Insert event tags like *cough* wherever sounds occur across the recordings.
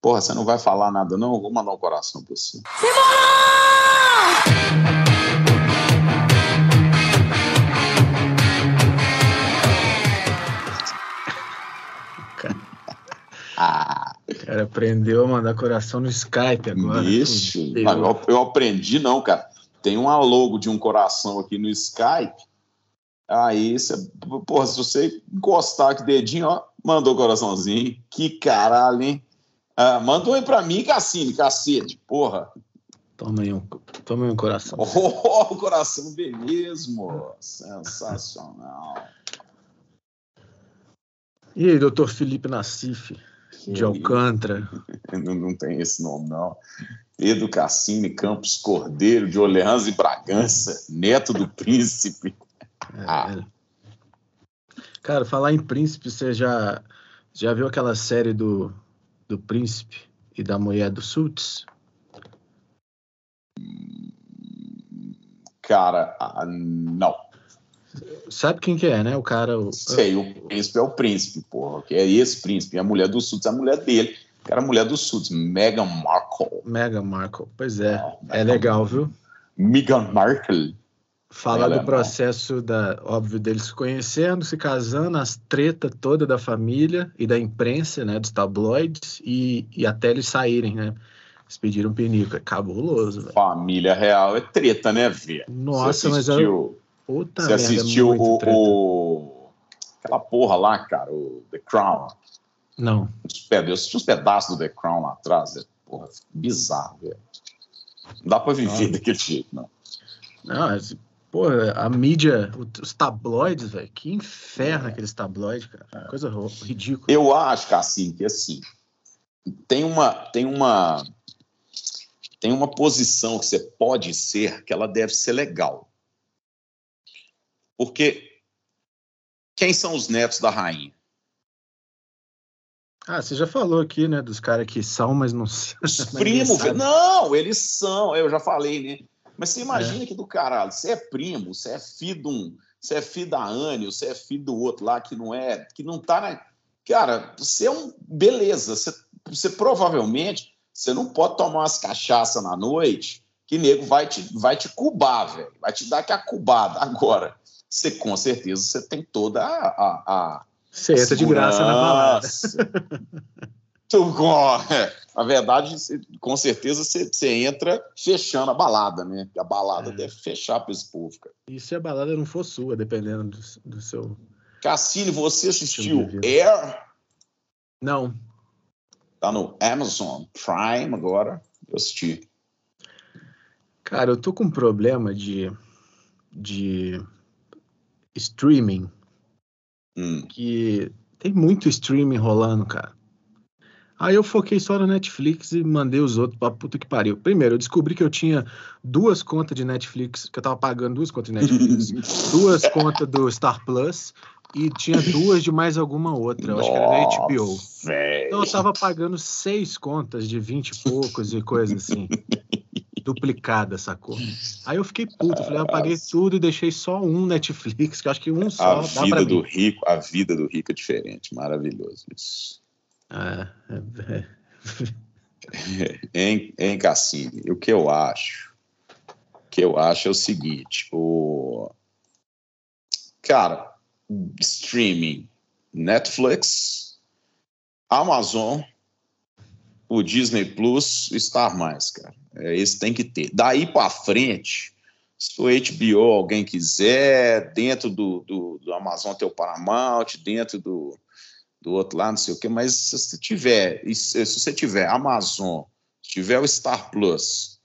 Porra, você não vai falar nada, não? Eu vou mandar um coração pra você. *laughs* Ah. O cara aprendeu a mandar coração no Skype agora. Isso. Eu, eu aprendi, não, cara. Tem uma logo de um coração aqui no Skype. Aí, você, porra, se você encostar aqui dedinho, ó, mandou coraçãozinho. Que caralho, hein? Ah, manda um aí pra mim, Cassine, cacete, porra. Toma aí um, toma aí um coração. Oh, o coração mesmo. Sensacional. E aí, doutor Felipe Nassif, de Alcântara? *laughs* Não, não tem esse nome, não. Edu Cassini Campos Cordeiro, de Orleans e Bragança, neto do príncipe. É, ah. Cara, falar em príncipe, você já, já viu aquela série do, do príncipe e da mulher do Suits? Cara, ah, não. Sabe quem que é, né? O cara. O... Sei, o príncipe é o príncipe, porra. Que é esse príncipe. a mulher do Suits é a mulher dele. Que era a mulher do Suits, Meghan Markle. Meghan Markle, pois é. Não, é legal, viu? Meghan Markle. Fala Ela do é processo, da, óbvio, deles se conhecendo, se casando, as tretas toda da família e da imprensa, né, dos tabloides, e, e até eles saírem, né? Eles pediram pinico, é cabuloso. Véio. Família real é treta, né, velho? Nossa, mas era... Puta Você assistiu o, o, Aquela porra lá, cara, o The Crown. Não. Eu assisti uns pedaços do The Crown lá atrás. É, porra, bizarro, velho. Não dá pra viver não. daquele jeito, não. Não, Pô, a mídia, os tabloides, velho, que inferno é. aqueles tabloides, cara. É. Coisa ridícula. Eu acho, assim, que assim, tem uma, tem uma, tem uma posição que você pode ser que ela deve ser legal. Porque quem são os netos da rainha? Ah, você já falou aqui, né, dos caras que são, mas não *laughs* Os primos, não, eles são, eu já falei, né? Mas você imagina é. que do caralho, você é primo, você é filho de um, você é filho da Anne, você é filho do outro lá que não é, que não tá na. Cara, você é um. Beleza, você, você provavelmente você não pode tomar umas cachaças na noite que nego vai te, vai te cubar, velho. Vai te dar que a cubada. Agora, você com certeza você tem toda a. a, a você entra de graça na balada. Tu, é, *laughs* na verdade, com certeza você, você, entra fechando a balada, né? A balada é. deve fechar para esse povo, cara. E se a balada não for sua, dependendo do, do seu. Cassini, você assistiu Air? Não. Tá no Amazon Prime agora. Eu assisti. Cara, eu tô com um problema de, de streaming. Hum. Que tem muito streaming rolando, cara. Aí eu foquei só na Netflix e mandei os outros pra puta que pariu. Primeiro, eu descobri que eu tinha duas contas de Netflix, que eu tava pagando duas contas de Netflix, *laughs* duas contas do Star Plus e tinha duas de mais alguma outra. Eu acho que era da HBO. Véio. Então eu tava pagando seis contas de vinte e poucos e coisa assim. duplicada, sacou? Aí eu fiquei puto, falei, eu paguei tudo e deixei só um Netflix, que eu acho que um só. A vida do mim. rico, a vida do rico é diferente, maravilhoso isso. É. *laughs* em, em Cassini, o que eu acho, o que eu acho é o seguinte, o cara, streaming, Netflix, Amazon, o Disney Plus, Star Mais, cara. É, esse tem que ter. Daí para frente, se o HBO alguém quiser, dentro do, do, do Amazon tem o Paramount, dentro do, do outro lá, não sei o quê, mas se você tiver, se você tiver Amazon, se tiver o Star Plus,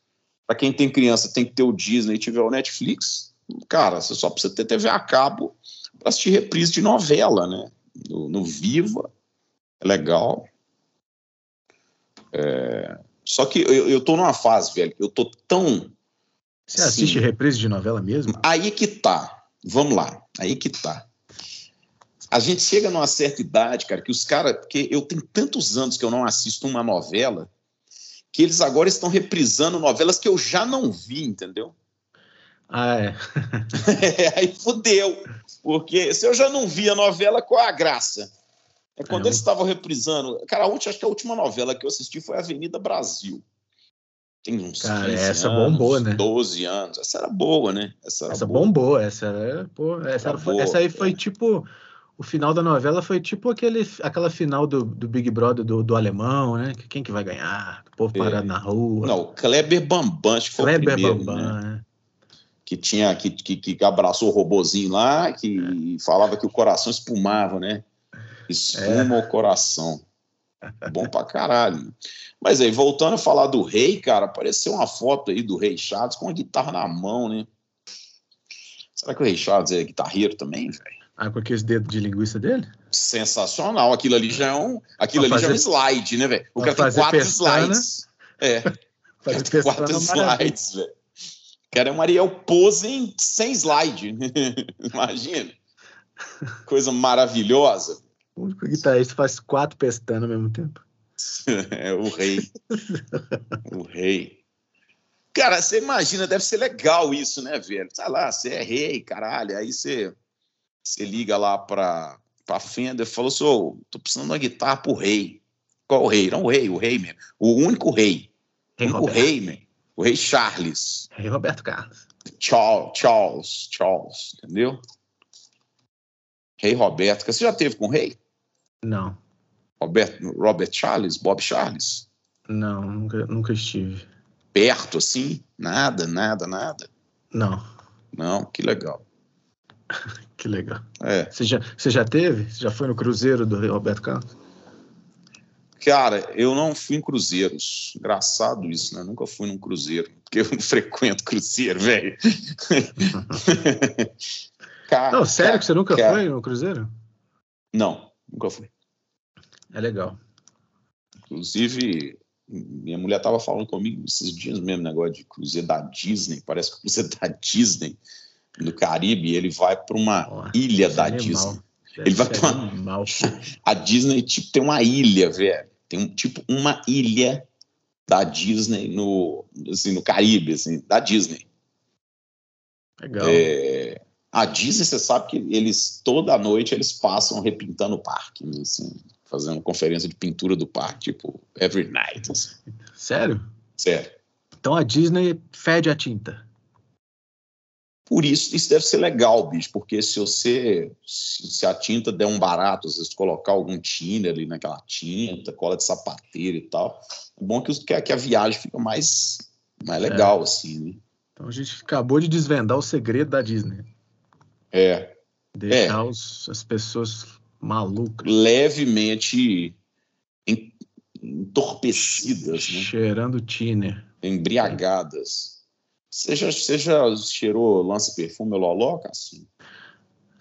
para quem tem criança tem que ter o Disney tiver o Netflix, cara, você só precisa ter TV a cabo para assistir reprise de novela, né? No, no Viva, é legal. É... Só que eu, eu tô numa fase, velho, eu tô tão. Você assiste assim, reprise de novela mesmo? Aí que tá. Vamos lá, aí que tá a gente chega numa certa idade, cara, que os caras. Porque eu tenho tantos anos que eu não assisto uma novela, que eles agora estão reprisando novelas que eu já não vi, entendeu? Ah, é. é *laughs* *laughs* aí fudeu. Porque se eu já não vi a novela, qual a graça? É quando é. eles estavam reprisando. Cara, a última, acho que a última novela que eu assisti foi Avenida Brasil. Tem uns Cara, essa anos, bombou, né? 12 anos. Essa era boa, né? Essa, essa boa. bombou, essa era, pô, essa, era, boa, essa aí foi é. tipo. O final da novela foi tipo aquele, aquela final do, do Big Brother do, do alemão, né? Quem que vai ganhar? O povo é. parado na rua. Não, o Kleber Bambam, acho que foi Kleber o primeiro, Bambam, né? É. Que tinha, que, que, que abraçou o robozinho lá, que é. falava que o coração espumava, né? Espuma é. o coração. Bom pra caralho. Mas aí, voltando a falar do rei, cara, apareceu uma foto aí do rei Charles com a guitarra na mão, né? Será que o rei Charles é guitarreiro também, velho? Ah, com aqueles dedos de linguiça dele? Sensacional. Aquilo ali já é um, aquilo ali fazer, já é um slide, né, velho? O cara tem quatro pestana, slides. É. *laughs* Fazer quatro slides, velho. O cara é um Ariel Posen sem slide. *laughs* Imagina. Coisa maravilhosa. O único guitarrista faz quatro pestanas ao mesmo tempo. *laughs* é o rei. o rei. Cara, você imagina, deve ser legal isso, né, velho? Sei lá, você é rei, caralho. Aí você, você liga lá pra, pra Fender e falou assim: oh, tô precisando de uma guitarra pro rei. Qual o rei? Não o rei, o rei mesmo. O único rei. Rei o único rei, mesmo. O rei Charles. Rei Roberto Carlos. Charles, Charles, Charles, entendeu? Rei Roberto. Você já teve com o rei? Não. Robert, Robert Charles, Bob Charles? Não, nunca, nunca estive. Perto, assim? Nada, nada, nada? Não. Não, que legal. *laughs* que legal. É. Você já, você já teve? Você já foi no cruzeiro do Roberto Carlos? Cara, eu não fui em cruzeiros. Engraçado isso, né? Nunca fui num cruzeiro. Porque eu não *laughs* frequento cruzeiro, velho. *laughs* não, sério que você nunca cara. foi no cruzeiro? Não, nunca fui. É legal. Inclusive, minha mulher estava falando comigo esses dias mesmo, negócio de cruzeiro da Disney. Parece que o cruzeiro da Disney no Caribe, ele vai para uma ilha da animal. Disney. Deve ele vai para uma... *laughs* A Disney tipo, tem uma ilha, velho. Tem um, tipo uma ilha da Disney no, assim, no Caribe, assim, da Disney. Legal. É, a Disney, você sabe que eles toda noite eles passam repintando o parque, né, assim fazendo conferência de pintura do parque, tipo, every night. Assim. Sério? Sério. Então a Disney fede a tinta. Por isso, isso deve ser legal, bicho, porque se você, se a tinta der um barato, às vezes colocar algum tiner ali naquela tinta, cola de sapateiro e tal, é bom que, que a viagem fica mais, mais é. legal, é. assim, né? Então a gente acabou de desvendar o segredo da Disney. É. Deixar é. Os, as pessoas malucas. Levemente entorpecidas. Né? Cheirando tiner. Embriagadas. Você já, você já cheirou lance perfume loló, Cassinho?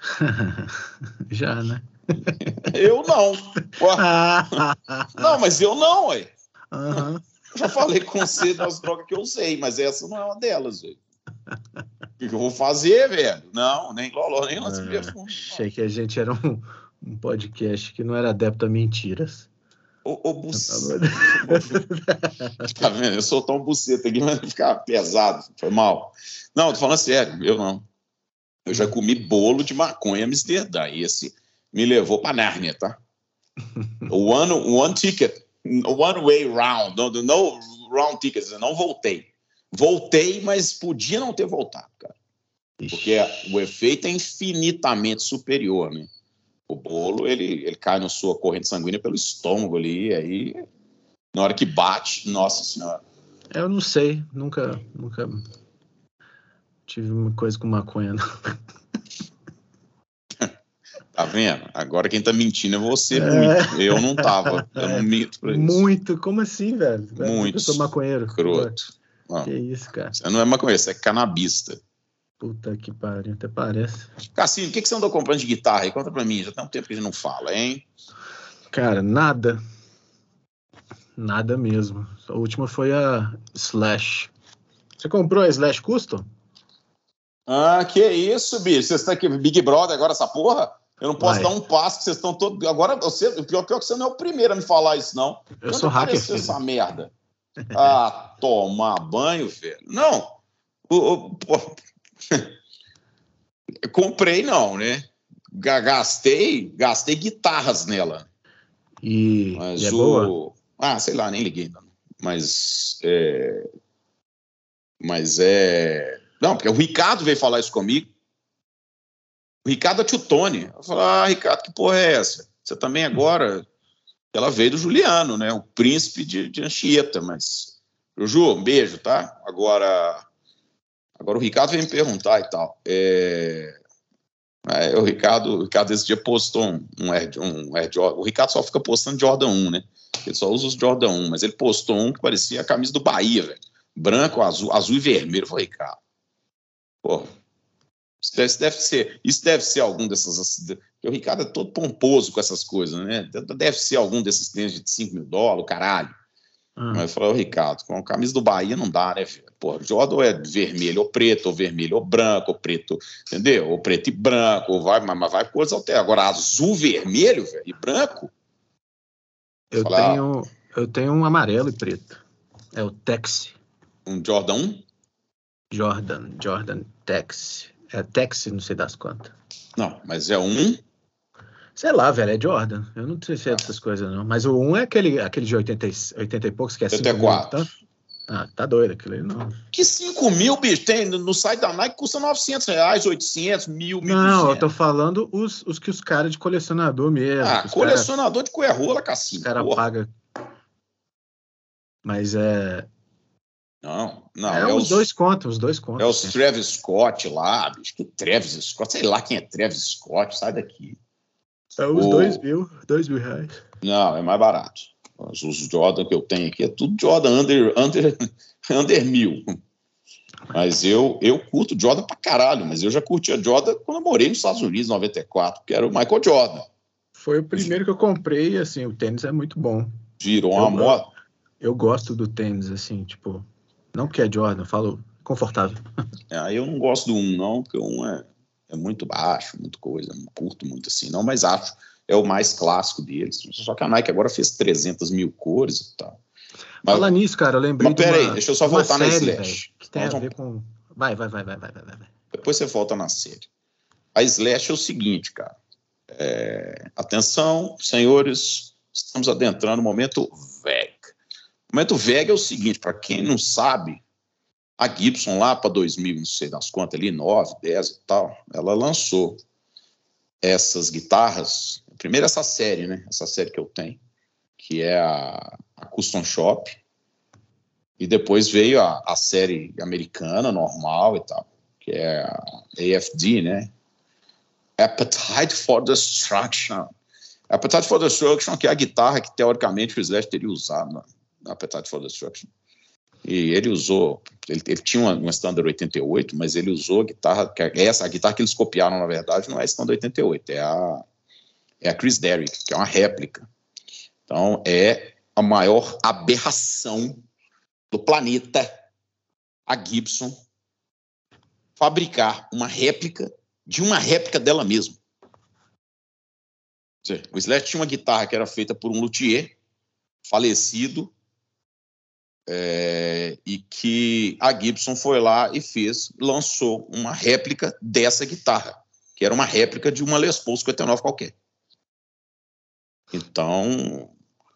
*laughs* já, né? *laughs* eu não. *laughs* não, mas eu não, ué. Uhum. Já falei com você das drogas que eu usei, mas essa não é uma delas, velho. O que eu vou fazer, velho? Não, nem loló, nem lance ah, perfume. Achei que a gente era um, um podcast que não era adepto a mentiras. Ô, ô buceta. *laughs* tá vendo? Eu sou tão buceta aqui, mas ficar pesado. Foi mal. Não, tô falando sério, eu não. Eu já comi bolo de maconha em Amsterdã. E esse me levou para Nárnia, tá? *laughs* One, one ticket, one way round, no, no round tickets. Eu não voltei. Voltei, mas podia não ter voltado, cara. Porque o efeito é infinitamente superior, né? O bolo ele, ele cai na sua corrente sanguínea pelo estômago ali, aí na hora que bate, nossa senhora. Eu não sei, nunca, nunca tive uma coisa com maconha, não. *laughs* Tá vendo? Agora quem tá mentindo é você, é. muito. Eu não tava. Eu não *laughs* minto pra isso. Muito? Como assim, velho? Muito. Eu sou maconheiro. Croto. Que isso, cara? Você não é maconheiro, você é canabista. Puta que pariu, até parece. Cassinho, o que, que você andou comprando de guitarra aí? Conta pra mim, já tem um tempo que a gente não fala, hein? Cara, nada. Nada mesmo. A última foi a Slash. Você comprou a Slash Custom? Ah, que isso, bicho. Vocês estão aqui, Big Brother agora, essa porra? Eu não posso Vai. dar um passo, que vocês estão todos. Agora, você, o pior, pior é que você não é o primeiro a me falar isso, não. Eu Quando sou hacker. Filho. essa merda? Ah, tomar banho, velho. Não. O, o, *laughs* Comprei não, né? Gastei, gastei guitarras nela. E, Mas e é o... boa? Ah, sei lá, nem liguei ainda. Mas é... Mas é... Não, porque o Ricardo veio falar isso comigo. O Ricardo é tio Tony. Eu falei, ah, Ricardo, que porra é essa? Você também agora... Ela veio do Juliano, né? O príncipe de, de Anchieta, mas... Juju, um beijo, tá? Agora... Agora o Ricardo veio me perguntar e tal. É... É, o Ricardo, o Ricardo esse dia postou um, um, Air, um Air Jordan. O Ricardo só fica postando Jordan 1, né? Ele só usa os Jordan 1, mas ele postou um que parecia a camisa do Bahia, velho. Branco, azul, azul e vermelho. Falei, Ricardo, porra, isso deve, isso deve, ser, isso deve ser algum dessas. o Ricardo é todo pomposo com essas coisas, né? Deve ser algum desses tênis de 5 mil dólares, caralho. Hum. Mas eu falei, Ricardo, com a camisa do Bahia não dá, né, velho? Pô, Jordan é vermelho ou preto, ou vermelho ou branco, ou preto, entendeu? Ou preto e branco, ou vai, mas vai coisa até. Agora, azul, vermelho, velho, e branco. Eu falar, tenho, eu tenho um amarelo e preto. É o Texi. Um Jordan 1? Jordan, Jordan Texi. É Texi, não sei das quantas. Não, mas é um. Sei lá, velho, é Jordan. Eu não sei se é dessas coisas, não. Mas o 1 é aquele, aquele de 80, 80 e poucos, que é 84. Mil, tá? Ah, tá doido aquilo aí, não. Que 5 mil, bicho, tem no site da Nike custa 900 reais, 800, mil, mil. Não, eu tô falando os, os que os caras de colecionador mesmo. Ah, colecionador cara, de coerrola, Cassim. Os caras pagam. Mas é. Não, não. É, é os, os, dois contos, os dois contos. É os Travis Scott lá, bicho. Que Travis Scott? Sei lá quem é Travis Scott, sai daqui. É os o... dois mil, dois mil reais. Não, é mais barato. Os Jordan que eu tenho aqui é tudo Jordan under, under, *laughs* under mil. Mas eu, eu curto Jordan pra caralho, mas eu já curtia Jordan quando eu morei nos Estados Unidos, em 94, que era o Michael Jordan. Foi o primeiro que eu comprei, assim, o tênis é muito bom. Virou uma moda. Eu gosto do tênis, assim, tipo, não porque é Jordan, falo confortável. É, eu não gosto do um, não, porque um é, é muito baixo, muito coisa, não curto muito assim, não, mas acho é o mais clássico deles. Só que a Nike agora fez 300 mil cores e tal. Mas, Fala nisso, cara, eu lembrei. Mas peraí, deixa eu só voltar série, na Slash. Véio, que tem Nós a ver com. Vai, vai, vai, vai, vai, vai, vai. Depois você volta na série. A Slash é o seguinte, cara. É... Atenção, senhores, estamos adentrando o momento VEG. O momento VEG é o seguinte, para quem não sabe, a Gibson lá para 2000, não sei das quantas ali, 9, 10 e tal, ela lançou essas guitarras Primeiro essa série, né? Essa série que eu tenho, que é a, a Custom Shop. E depois veio a, a série americana, normal e tal, que é a AFD, né? Appetite for Destruction. Appetite for Destruction, que é a guitarra que teoricamente o Slash teria usado na, na Appetite for Destruction. E ele usou, ele, ele tinha uma, uma Standard 88, mas ele usou a guitarra, que é essa, a guitarra que eles copiaram, na verdade, não é a Standard 88, é a é a Chris Derrick, que é uma réplica. Então, é a maior aberração do planeta, a Gibson, fabricar uma réplica de uma réplica dela mesma. O Slash tinha uma guitarra que era feita por um luthier falecido é, e que a Gibson foi lá e fez, lançou uma réplica dessa guitarra, que era uma réplica de uma Les Paul 59 qualquer. Então,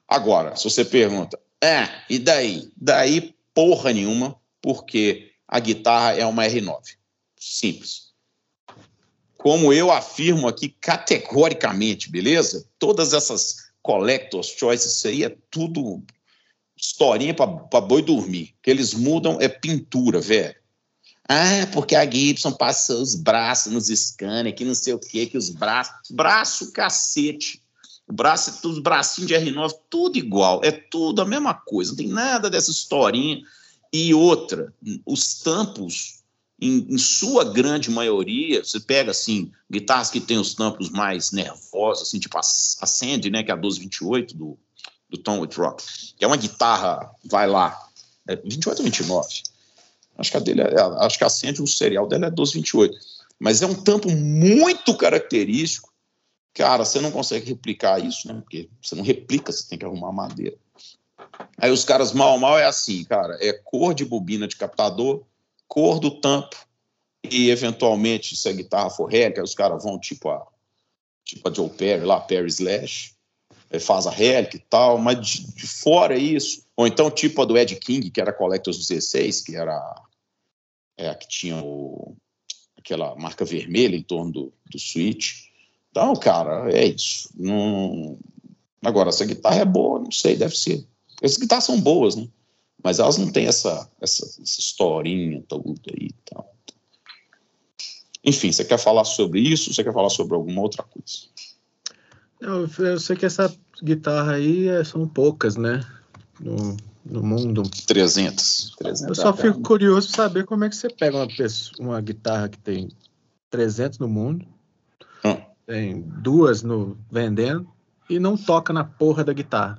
agora, se você pergunta, é, e daí? Daí porra nenhuma, porque a guitarra é uma R9. Simples. Como eu afirmo aqui categoricamente, beleza? Todas essas collectors choices, aí é tudo historinha para boi dormir. O que eles mudam é pintura, velho. Ah, porque a Gibson passou os braços nos scanners, que não sei o que, que os braços. Braço, cacete. O braço, os bracinhos de R9, tudo igual, é tudo a mesma coisa, não tem nada dessa historinha. E outra, os tampos, em, em, sua grande maioria, você pega assim, guitarras que tem os tampos mais nervosos, assim, tipo a Sandy, né, que é a 1228 do, do Tom Whitrock, que é uma guitarra, vai lá, é 28 ou 29? Acho que a dele é, acho que a Sandy, serial dela é 1228. Mas é um tampo muito característico Cara, você não consegue replicar isso, né? Porque você não replica, você tem que arrumar madeira. Aí os caras mal mal é assim, cara, é cor de bobina de captador, cor do tampo e eventualmente se a guitarra for réplica, os caras vão tipo a tipo a Joe Perry lá, Perry Slash, faz a réplica e tal, mas de, de, fora isso, ou então tipo a do Ed King, que era Collectors 16, que era é, que tinha o, aquela marca vermelha em torno do, do Switch. Então, cara, é isso. Agora, essa guitarra é boa, não sei, deve ser. Essas guitarras são boas, né? Mas elas não têm essa, essa, essa historinha toda aí e tal. Enfim, você quer falar sobre isso? Você quer falar sobre alguma outra coisa? Eu, eu sei que essa guitarra aí é, são poucas, né? No, no mundo. 300. 300 eu só fico curioso saber como é que você pega uma, pessoa, uma guitarra que tem 300 no mundo, hum. tem duas no vendendo e não toca na porra da guitarra.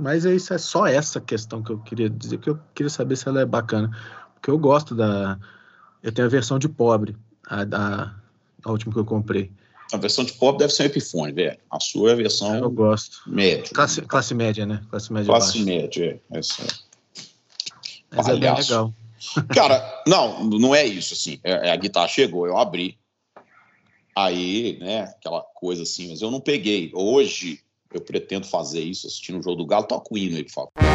Mas é isso é só essa questão que eu queria dizer, que eu queria saber se ela é bacana. Porque eu gosto da. Eu tenho a versão de pobre, a, da, a última que eu comprei. A versão de pobre deve ser um Epiphone, velho. A sua é a versão. Eu gosto. Média. Classe, classe média, né? Classe média. Classe média, é. Essa. Mas é bem legal. *laughs* Cara, não, não é isso, assim. É, é, a guitarra chegou, eu abri. Aí, né, aquela coisa assim, mas eu não peguei. Hoje, eu pretendo fazer isso assistindo o jogo do Galo. Toca o hino aí, por favor.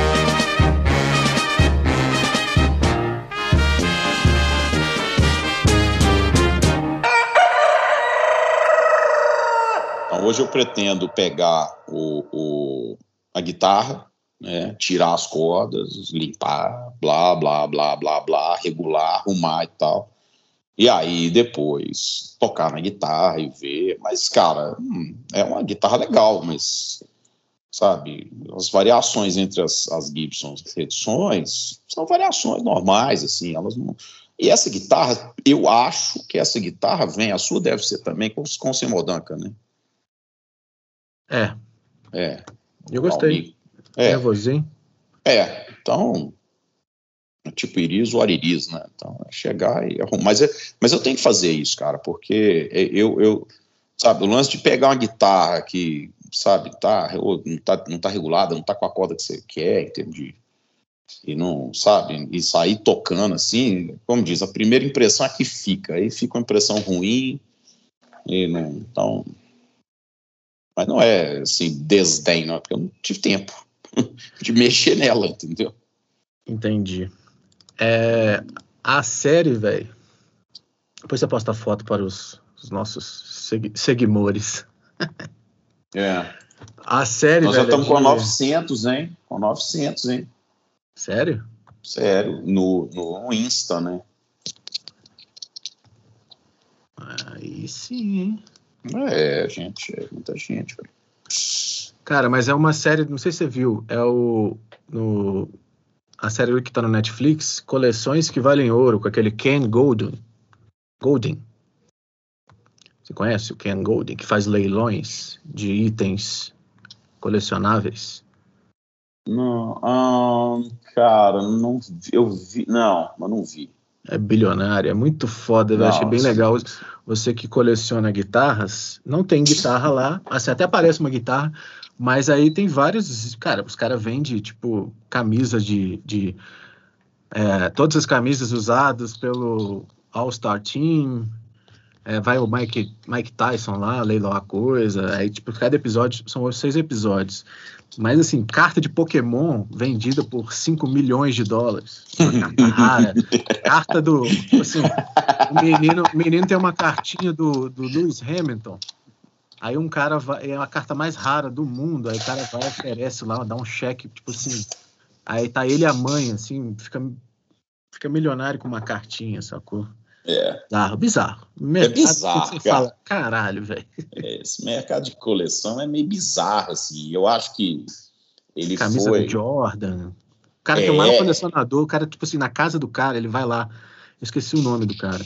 Hoje eu pretendo pegar o, o, a guitarra, né, tirar as cordas, limpar, blá, blá, blá, blá, blá, regular, arrumar e tal. E aí depois tocar na guitarra e ver. Mas, cara, hum, é uma guitarra legal, mas, sabe, as variações entre as, as Gibson as edições são variações normais, assim, elas não. E essa guitarra, eu acho que essa guitarra vem, a sua deve ser também com, com Semodanka, né? É. É. Eu gostei. É. Nervosinho. É, então tipo Iris ou Ariris, né? Então, é chegar e arrumar. Mas, é, mas eu tenho que fazer isso, cara, porque eu, eu, sabe, o lance de pegar uma guitarra que, sabe, tá, não, tá, não tá regulada, não tá com a corda que você quer, entendi. E não, sabe, e sair tocando assim, como diz, a primeira impressão é que fica, aí fica uma impressão ruim, e não, então. Mas não é assim, desdém, não, é porque eu não tive tempo *laughs* de mexer nela, entendeu? Entendi. É, a série, velho. Depois você posta foto para os, os nossos segui seguidores. *laughs* É. A série, Nós já estamos com 900, hein? Com 900, hein? Sério? Sério, no, no Insta, né? Aí sim, hein? É, gente, é muita gente, velho. Cara, mas é uma série, não sei se você viu, é o no a série que está no Netflix, Coleções que Valem Ouro, com aquele Ken Golden. Golden. Você conhece o Ken Golden, que faz leilões de itens colecionáveis? Não, um, cara, não eu vi, não, mas não vi. É bilionário, é muito foda, eu achei bem legal. Você que coleciona guitarras, não tem guitarra lá, assim, até parece uma guitarra, mas aí tem vários. Cara, os caras vendem, tipo, camisas de. de é, todas as camisas usadas pelo All-Star Team. É, vai o Mike, Mike Tyson lá, leiloar a coisa. Aí, tipo, cada episódio. São seis episódios. Mas, assim, carta de Pokémon vendida por 5 milhões de dólares. Uma carta rara. *laughs* carta do. Assim, o menino, o menino tem uma cartinha do, do Lewis Hamilton Aí um cara vai, é a carta mais rara do mundo, aí o cara vai, oferece lá, dá um cheque, tipo assim. Aí tá ele e a mãe, assim, fica, fica milionário com uma cartinha, sacou? É. Bizarro, bizarro. Mercado, é bizarro. Você cara. fala, caralho, velho. É, esse mercado de coleção é meio bizarro, assim. Eu acho que ele Camisa foi... do Jordan. O cara é. que é o maior colecionador, o cara, tipo assim, na casa do cara, ele vai lá. Eu esqueci o nome do cara.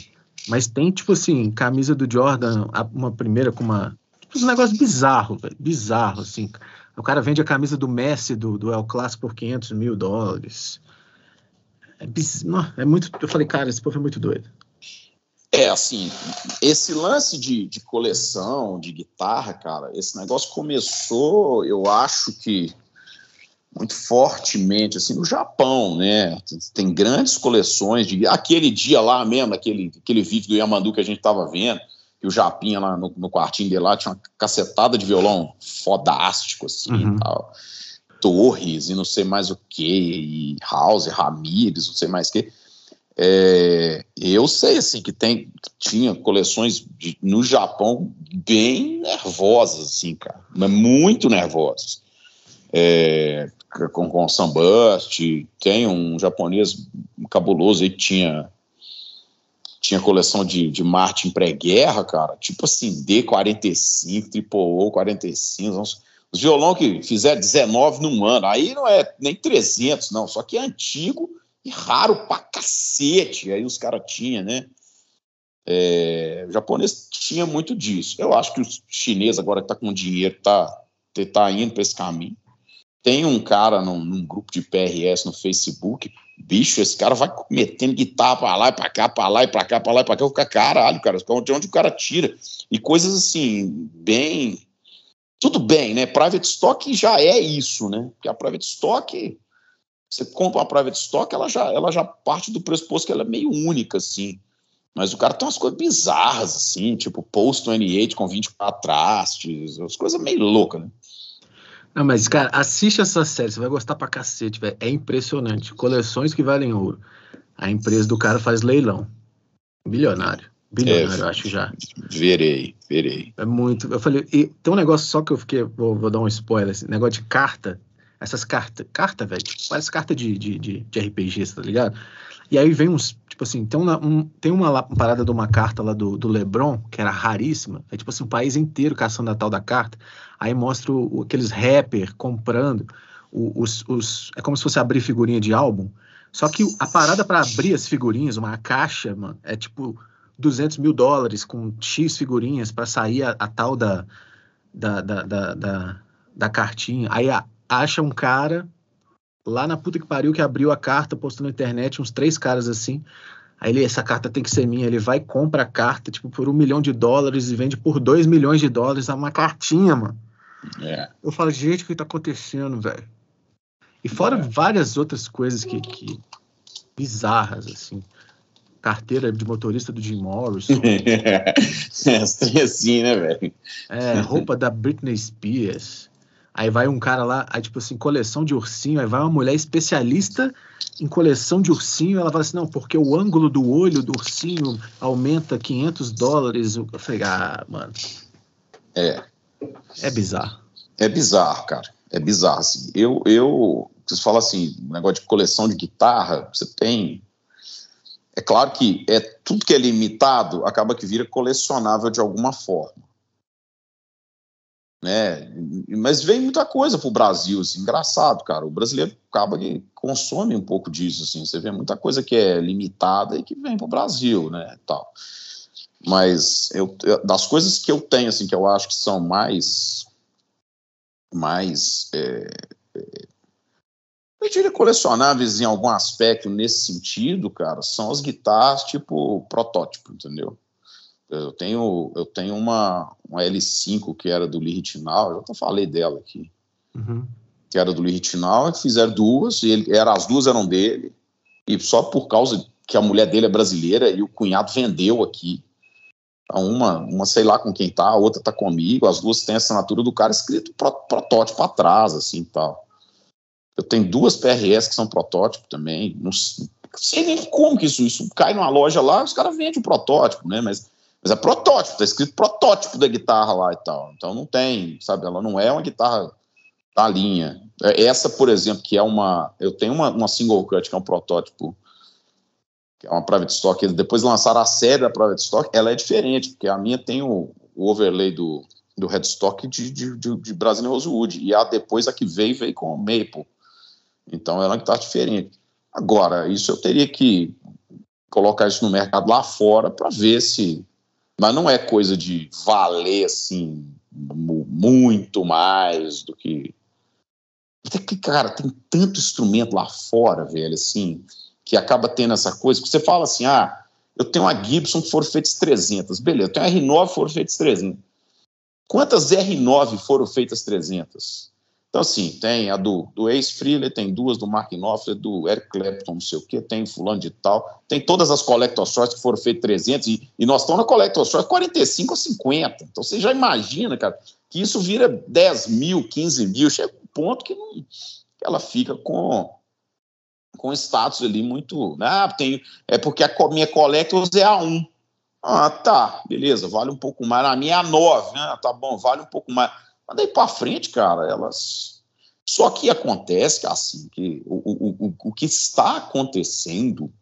Mas tem, tipo assim, camisa do Jordan, uma primeira com uma Tipo, um negócio bizarro, velho. Bizarro, assim. O cara vende a camisa do Messi do, do El Clássico por 500 mil dólares. É, biz... É muito. Eu falei, cara, esse povo é muito doido. É, assim, esse lance de, de coleção, de guitarra, cara, esse negócio começou, eu acho que muito fortemente, assim, no Japão, né? Tem grandes coleções de. Aquele dia lá mesmo, aquele, aquele vídeo do Yamandu que a gente estava vendo, que o Japinha lá no, no, quartinho dele lá tinha uma cacetada de violão fodástico, assim, uhum. e tal. Torres e não sei mais o que, e House, Ramires, não sei mais o que. É, eu sei assim que tem tinha coleções de, no Japão bem nervosas assim, cara, mas muito nervosas. É, com, com Sunburst, tem um japonês cabuloso aí que tinha tinha coleção de, de Martin pré-guerra, cara, tipo assim, D45, Triple O 45, uns, os violão que fizeram 19 num ano, aí não é nem 300, não, só que é antigo e raro pra cacete, aí os caras tinham, né? É, o japonês tinha muito disso. Eu acho que o chinês, agora que tá com dinheiro, tá, tá indo para esse caminho. Tem um cara num, num, grupo de PRS no Facebook, bicho, esse cara vai metendo guitarra pra lá e pra cá, pra lá e pra cá, pra lá e pra cá, eu fico, caralho, cara, de onde o cara tira? E coisas assim, bem. Tudo bem, né? Private Stock já é isso, né? Porque a Private Stock, você compra uma Private Stock, ela já, ela já parte do pressuposto que ela é meio única, assim. Mas o cara tem umas coisas bizarras, assim, tipo Post 28 com 24 trastes, umas coisas meio loucas, né? Não, mas, cara, assiste essa série, você vai gostar pra cacete, velho. É impressionante. Coleções que valem ouro. A empresa do cara faz leilão. Bilionário. Bilionário, é, acho já. Verei, verei. É muito. Eu falei, e tem um negócio só que eu fiquei. Vou, vou dar um spoiler, esse negócio de carta. Essas cartas. Carta, velho. Tipo, parece carta de, de, de, de RPG, tá ligado? E aí vem uns, tipo assim, tem uma, um, tem uma, parada de uma carta lá do, do Lebron, que era raríssima, é tipo assim, o país inteiro caçando a tal da carta, aí mostra o, aqueles rappers comprando, os, os, é como se fosse abrir figurinha de álbum, só que a parada para abrir as figurinhas, uma caixa, mano, é tipo 200 mil dólares com X figurinhas para sair a, a, tal da, da, da, da, da, da cartinha. Aí a, acha um cara lá na puta que pariu que abriu a carta, postou na internet, uns três caras assim. Aí ele, essa carta tem que ser minha. Ele vai, compra a carta, tipo, por um milhão de dólares e vende por dois milhões de dólares. É uma cartinha, mano. É. Eu falo, gente, o que tá acontecendo, velho? E fora é. várias outras coisas que, que, bizarras, assim. Carteira de motorista do Jim Morrison. *laughs* é, assim, né, velho? É, roupa da Britney Spears. Aí vai um cara lá, aí tipo assim, coleção de ursinho, aí vai uma mulher especialista em coleção de ursinho, ela fala assim, não, porque o ângulo do olho do ursinho aumenta 500 dólares. Eu falei, ah, mano. É. É bizarro. É bizarro, cara. É bizarro, assim. Eu, eu, você fala assim, negócio de coleção de guitarra, você tem... É claro que é tudo que é limitado acaba que vira colecionável de alguma forma né? Mas vem muita coisa para o Brasil, assim, engraçado, cara. O brasileiro acaba que consome um pouco disso, assim. Você vê muita coisa que é limitada e que vem para o Brasil, né? Tal. Mas eu, das coisas que eu tenho, assim, que eu acho que são mais, mais, é, é, eu diria colecionáveis em algum aspecto nesse sentido, cara, são as guitarras tipo protótipo, entendeu? Eu tenho, eu tenho uma, uma L5 que era do Lee Rittenau, eu já falei dela aqui. Uhum. Que era do Lee Rittenau, que fizeram duas, e ele, era, as duas eram dele, e só por causa que a mulher dele é brasileira e o cunhado vendeu aqui. Então, uma, uma sei lá com quem tá, a outra tá comigo, as duas têm a assinatura do cara escrito pro, protótipo atrás, assim tal. Eu tenho duas PRS que são protótipo também. Não, não sei nem como que isso, isso cai numa loja lá, os caras vendem o protótipo, né? Mas mas é protótipo, tá escrito protótipo da guitarra lá e tal. Então não tem, sabe? Ela não é uma guitarra da linha. É, essa, por exemplo, que é uma. Eu tenho uma, uma single cut, que é um protótipo, que é uma private stock. Depois lançaram a série da private stock, ela é diferente, porque a minha tem o, o overlay do, do headstock de, de, de, de Rosewood. E a depois a que veio, veio com Maple. Então ela é guitarra diferente. Agora, isso eu teria que colocar isso no mercado lá fora para ver se mas não é coisa de valer assim muito mais do que. Até que, cara, tem tanto instrumento lá fora, velho, assim, que acaba tendo essa coisa. Você fala assim, ah, eu tenho uma Gibson que foram feitas 300, beleza, eu tenho uma R9 que foram feitas 300. Quantas R9 foram feitas 300? Então, assim, tem a do, do Ace Frehley, tem duas do Mark Knopfler, do Eric Clapton, não sei o quê, tem fulano de tal, tem todas as Collector Shorts que foram feitas 300, e, e nós estamos na Collector Shorts 45 ou 50. Então, você já imagina, cara, que isso vira 10 mil, 15 mil, chega um ponto que, não, que ela fica com com status ali muito. Ah, tem, é porque a minha Collectors é a 1. Ah, tá, beleza, vale um pouco mais. A minha é a 9, né? Tá bom, vale um pouco mais. Mas daí para frente, cara, elas. Só que acontece assim, que o, o, o, o que está acontecendo,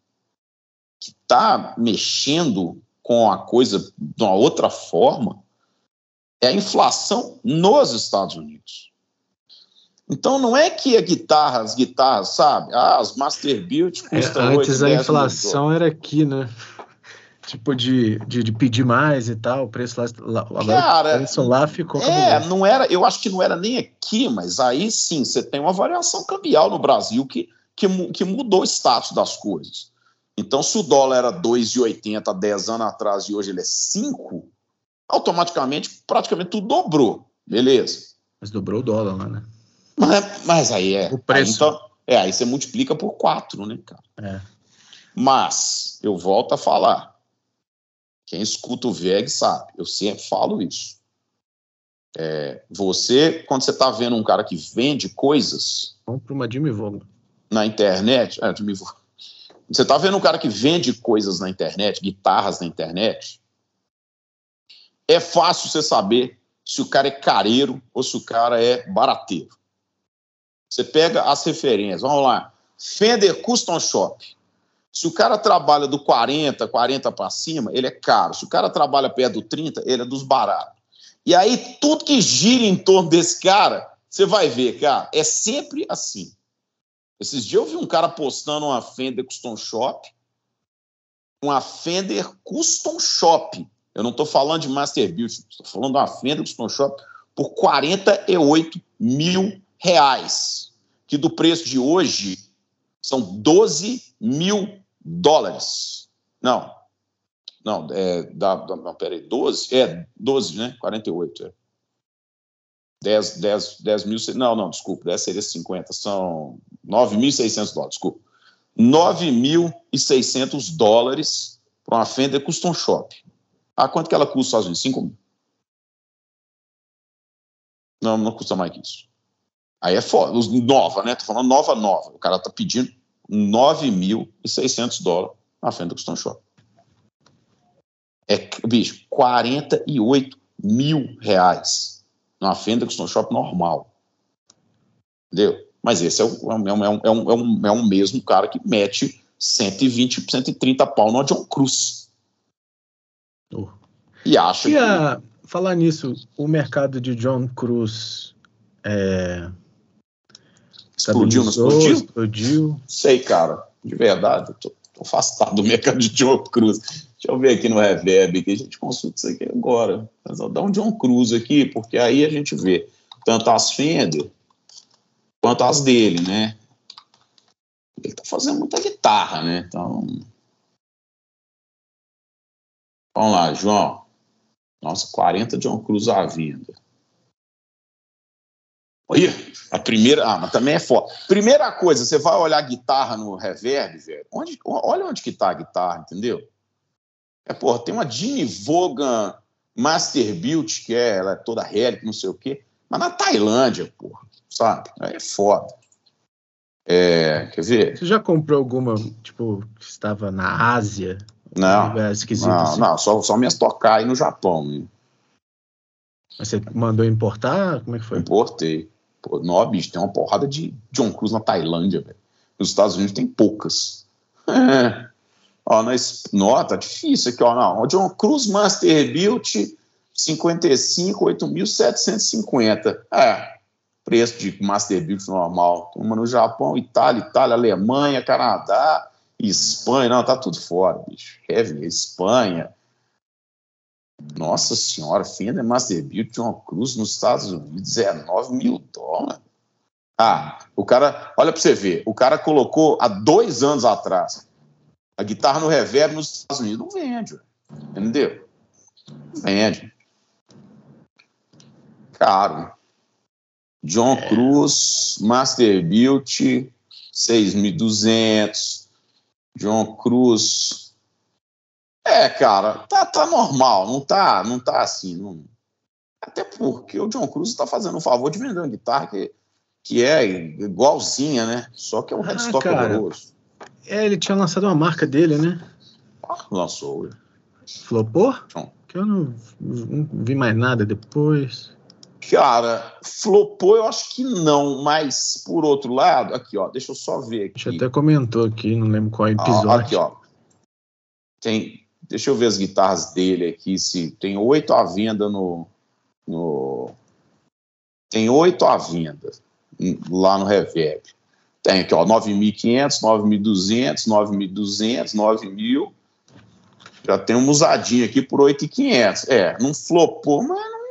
que está mexendo com a coisa de uma outra forma, é a inflação nos Estados Unidos. Então não é que a guitarra, as guitarras, sabe? Ah, as Master Build é, custam é, Antes 8, a inflação era aqui, né? Tipo de, de, de, pedir mais e tal, o preço lá, lá Cara, o preço lá ficou. É, não era, eu acho que não era nem aqui, mas aí sim, você tem uma variação cambial no Brasil que, que, que mudou o status das coisas. Então, se o dólar era 2,80 há 10 anos atrás e hoje ele é 5, automaticamente praticamente tudo dobrou. Beleza. Mas dobrou o dólar lá, né? Mas, mas aí é. O preço. Aí, então, é, aí você multiplica por 4, né, cara? É. Mas, eu volto a falar quem escuta o VEG sabe, eu sempre falo isso. É, você, quando você está vendo um cara que vende coisas. Vamos para uma Jimmy Vogel. Na internet. É, Jimmy Vogel. Você está vendo um cara que vende coisas na internet, guitarras na internet. É fácil você saber se o cara é careiro ou se o cara é barateiro. Você pega as referências, vamos lá. Fender Custom Shop. Se o cara trabalha do 40, 40 para cima, ele é caro. Se o cara trabalha perto do 30, ele é dos baratos. E aí, tudo que gira em torno desse cara, você vai ver, cara, é sempre assim. Esses dias eu vi um cara postando uma Fender Custom Shop, uma Fender Custom Shop. Eu não estou falando de Master Build, estou falando de uma Fender Custom Shop por 48 mil reais, que do preço de hoje são 12 mil dólares. Não. Não, é, dá, dá, não, peraí, 12? É, 12, né? 48. É. 10, 10, 10 mil. Não, não, desculpa, 10 seria 50. São 9.600 dólares, desculpa. 9.600 dólares para uma Fender Custom Shop. Ah, quanto que ela custa sozinha? 5 mil. Não, não custa mais que isso. Aí é foda. Nova, né? Tô falando nova, nova. O cara tá pedindo 9.600 dólares na Fenda Custom Shop. É, bicho, 48 mil reais numa Fenda Custom Shop normal. Entendeu? Mas esse é, o, é, um, é, um, é, um, é, um, é um mesmo cara que mete 120, 130 pau no John Cruz. Oh. E acha e que... A, falar nisso, o mercado de John Cruz é, Explodiu, não explodiu? Explodiu. Sei, cara. De verdade, eu tô, tô afastado do mercado de John Cruz. Deixa eu ver aqui no Reverb, que a gente consulta isso aqui agora. Mas dá um John Cruz aqui, porque aí a gente vê tanto as Fender quanto as dele, né? Ele tá fazendo muita guitarra, né? Então. Vamos lá, João. Nossa, 40 John Cruz à venda. Olha, a primeira. Ah, mas também é foda. Primeira coisa, você vai olhar a guitarra no reverb, velho. Onde, olha onde que tá a guitarra, entendeu? É, porra, tem uma Jimmy Vaughan Master Built, que é, ela é toda relic, não sei o quê. Mas na Tailândia, porra, sabe? Aí é foda. É, quer ver? Você já comprou alguma, tipo, que estava na Ásia? Não, não, assim? não, só, só minhas tocar aí no Japão. Né? Mas você mandou importar? Como é que foi? Importei. Pô, não, bicho, tem uma porrada de John Cruz na Tailândia, velho. Nos Estados Unidos tem poucas. É. Ó, nós, nó, tá difícil aqui, ó. Não. John Cruz Master Built 55, 8.750. É, preço de Master Built normal. Uma no Japão, Itália, Itália, Alemanha, Canadá, Espanha. Não, tá tudo fora, bicho. Heavy, Espanha. Nossa senhora, Fender Master Built John Cruz nos Estados Unidos, 19 mil dólares. Ah, o cara, olha para você ver, o cara colocou há dois anos atrás a guitarra no reverb nos Estados Unidos. Não vende, entendeu? Não vende. Caro. John é. Cruz, Master Beauty, 6.200. John Cruz. É, cara, tá, tá normal, não tá, não tá assim. Não... Até porque o John Cruz está fazendo um favor de vender uma guitarra que, que é igualzinha, né? Só que é um ah, headstock horroroso. É, ele tinha lançado uma marca dele, né? Ah, lançou. Flopou? John. Que eu não, não vi mais nada depois. Cara, flopou, eu acho que não, mas por outro lado, aqui, ó, deixa eu só ver aqui. A gente até comentou aqui, não lembro qual episódio. Ah, aqui, ó. Tem, deixa eu ver as guitarras dele aqui, se tem oito à venda no, no tem oito à venda lá no Reverb. Tem aqui, ó, 9.500, 9.200, 9.200, 9.000. Já tem um usadinho aqui por 8.500. É, não flopou, mas não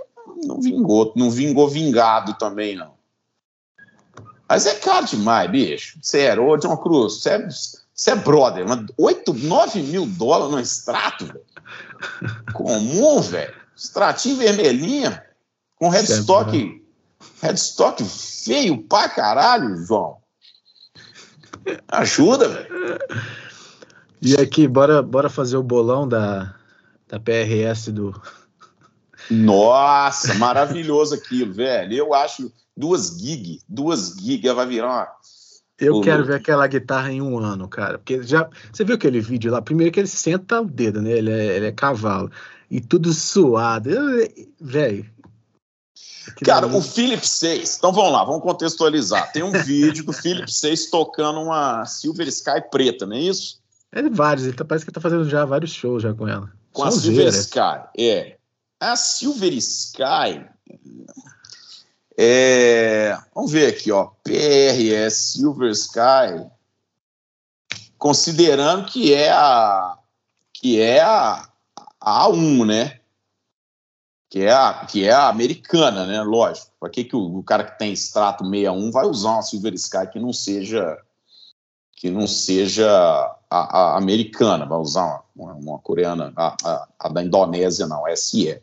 não vingou, não vingou vingado também, não. Mas é caro demais, bicho. Sério, ô John Cruz, você é, você é brother. 8, 9 mil dólares no extrato, velho. Comum, velho. Extratinho vermelhinho, com headstock, é headstock feio pra caralho, João. Ajuda, velho. E aqui, bora, bora fazer o bolão da, da PRS do, nossa, maravilhoso aquilo, velho. Eu acho duas gig, duas gig, vai virar uma. Eu quero ver aquela guitarra em um ano, cara. Porque já. Você viu aquele vídeo lá? Primeiro que ele senta o dedo, né? Ele é, ele é cavalo. E tudo suado. Velho. Cara, o Philip 6. Então vamos lá, vamos contextualizar. Tem um vídeo do Philip 6 tocando uma Silver Sky preta, não é isso? É vários, ele tá, parece que tá fazendo já vários shows já com ela. Com a Silver Sky, é. A Silver Sky. É, vamos ver aqui, ó. PRS Silver Sky. Considerando que é a que é a, a A1, né? Que é a, que é a americana, né? Lógico. Para que, que o, o, cara que tem extrato 61 vai usar uma Silver Sky que não seja que não seja a, a americana, vai usar uma, uma, uma coreana, a, a, a, da Indonésia não, SE.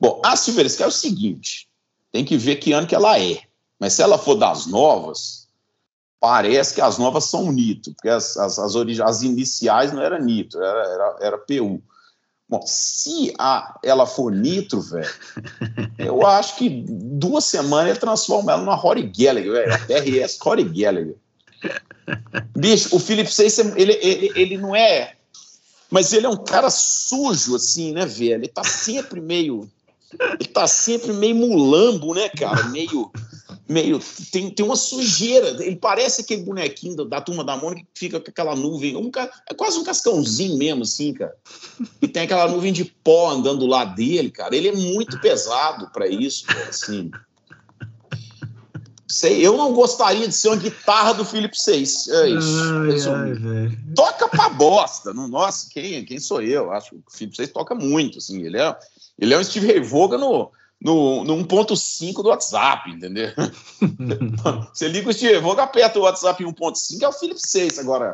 Bom, a Silver Sky é o seguinte, tem que ver que ano que ela é, mas se ela for das novas, parece que as novas são Nito, porque as, as, as, as iniciais não era Nito, era, era, era PU. Bom, se a, ela for Nitro, velho, *laughs* eu acho que duas semanas ele transforma ela numa Rory Gallagher, velho, a TRS Rory Gallagher. Bicho, o Philip Seis, ele, ele, ele não é. Mas ele é um cara sujo, assim, né, velho? Ele tá sempre meio. Ele tá sempre meio mulambo, né, cara? Meio. meio tem, tem uma sujeira. Ele parece aquele bonequinho da, da turma da Mônica que fica com aquela nuvem. Um, é quase um cascãozinho mesmo, assim, cara. E tem aquela nuvem de pó andando lá dele, cara. Ele é muito pesado para isso, assim. Sei, eu não gostaria de ser uma guitarra do Philip 6. É isso. Ai, ai, toca pra bosta. Não, nossa, quem, quem sou eu? Acho que o Philip 6 toca muito. Assim, ele, é, ele é um Steve Vaughan no, no, no 1.5 do WhatsApp, entendeu? *laughs* Você liga o Steve Vaughan, aperta o WhatsApp em 1.5, é o Philip 6. Agora,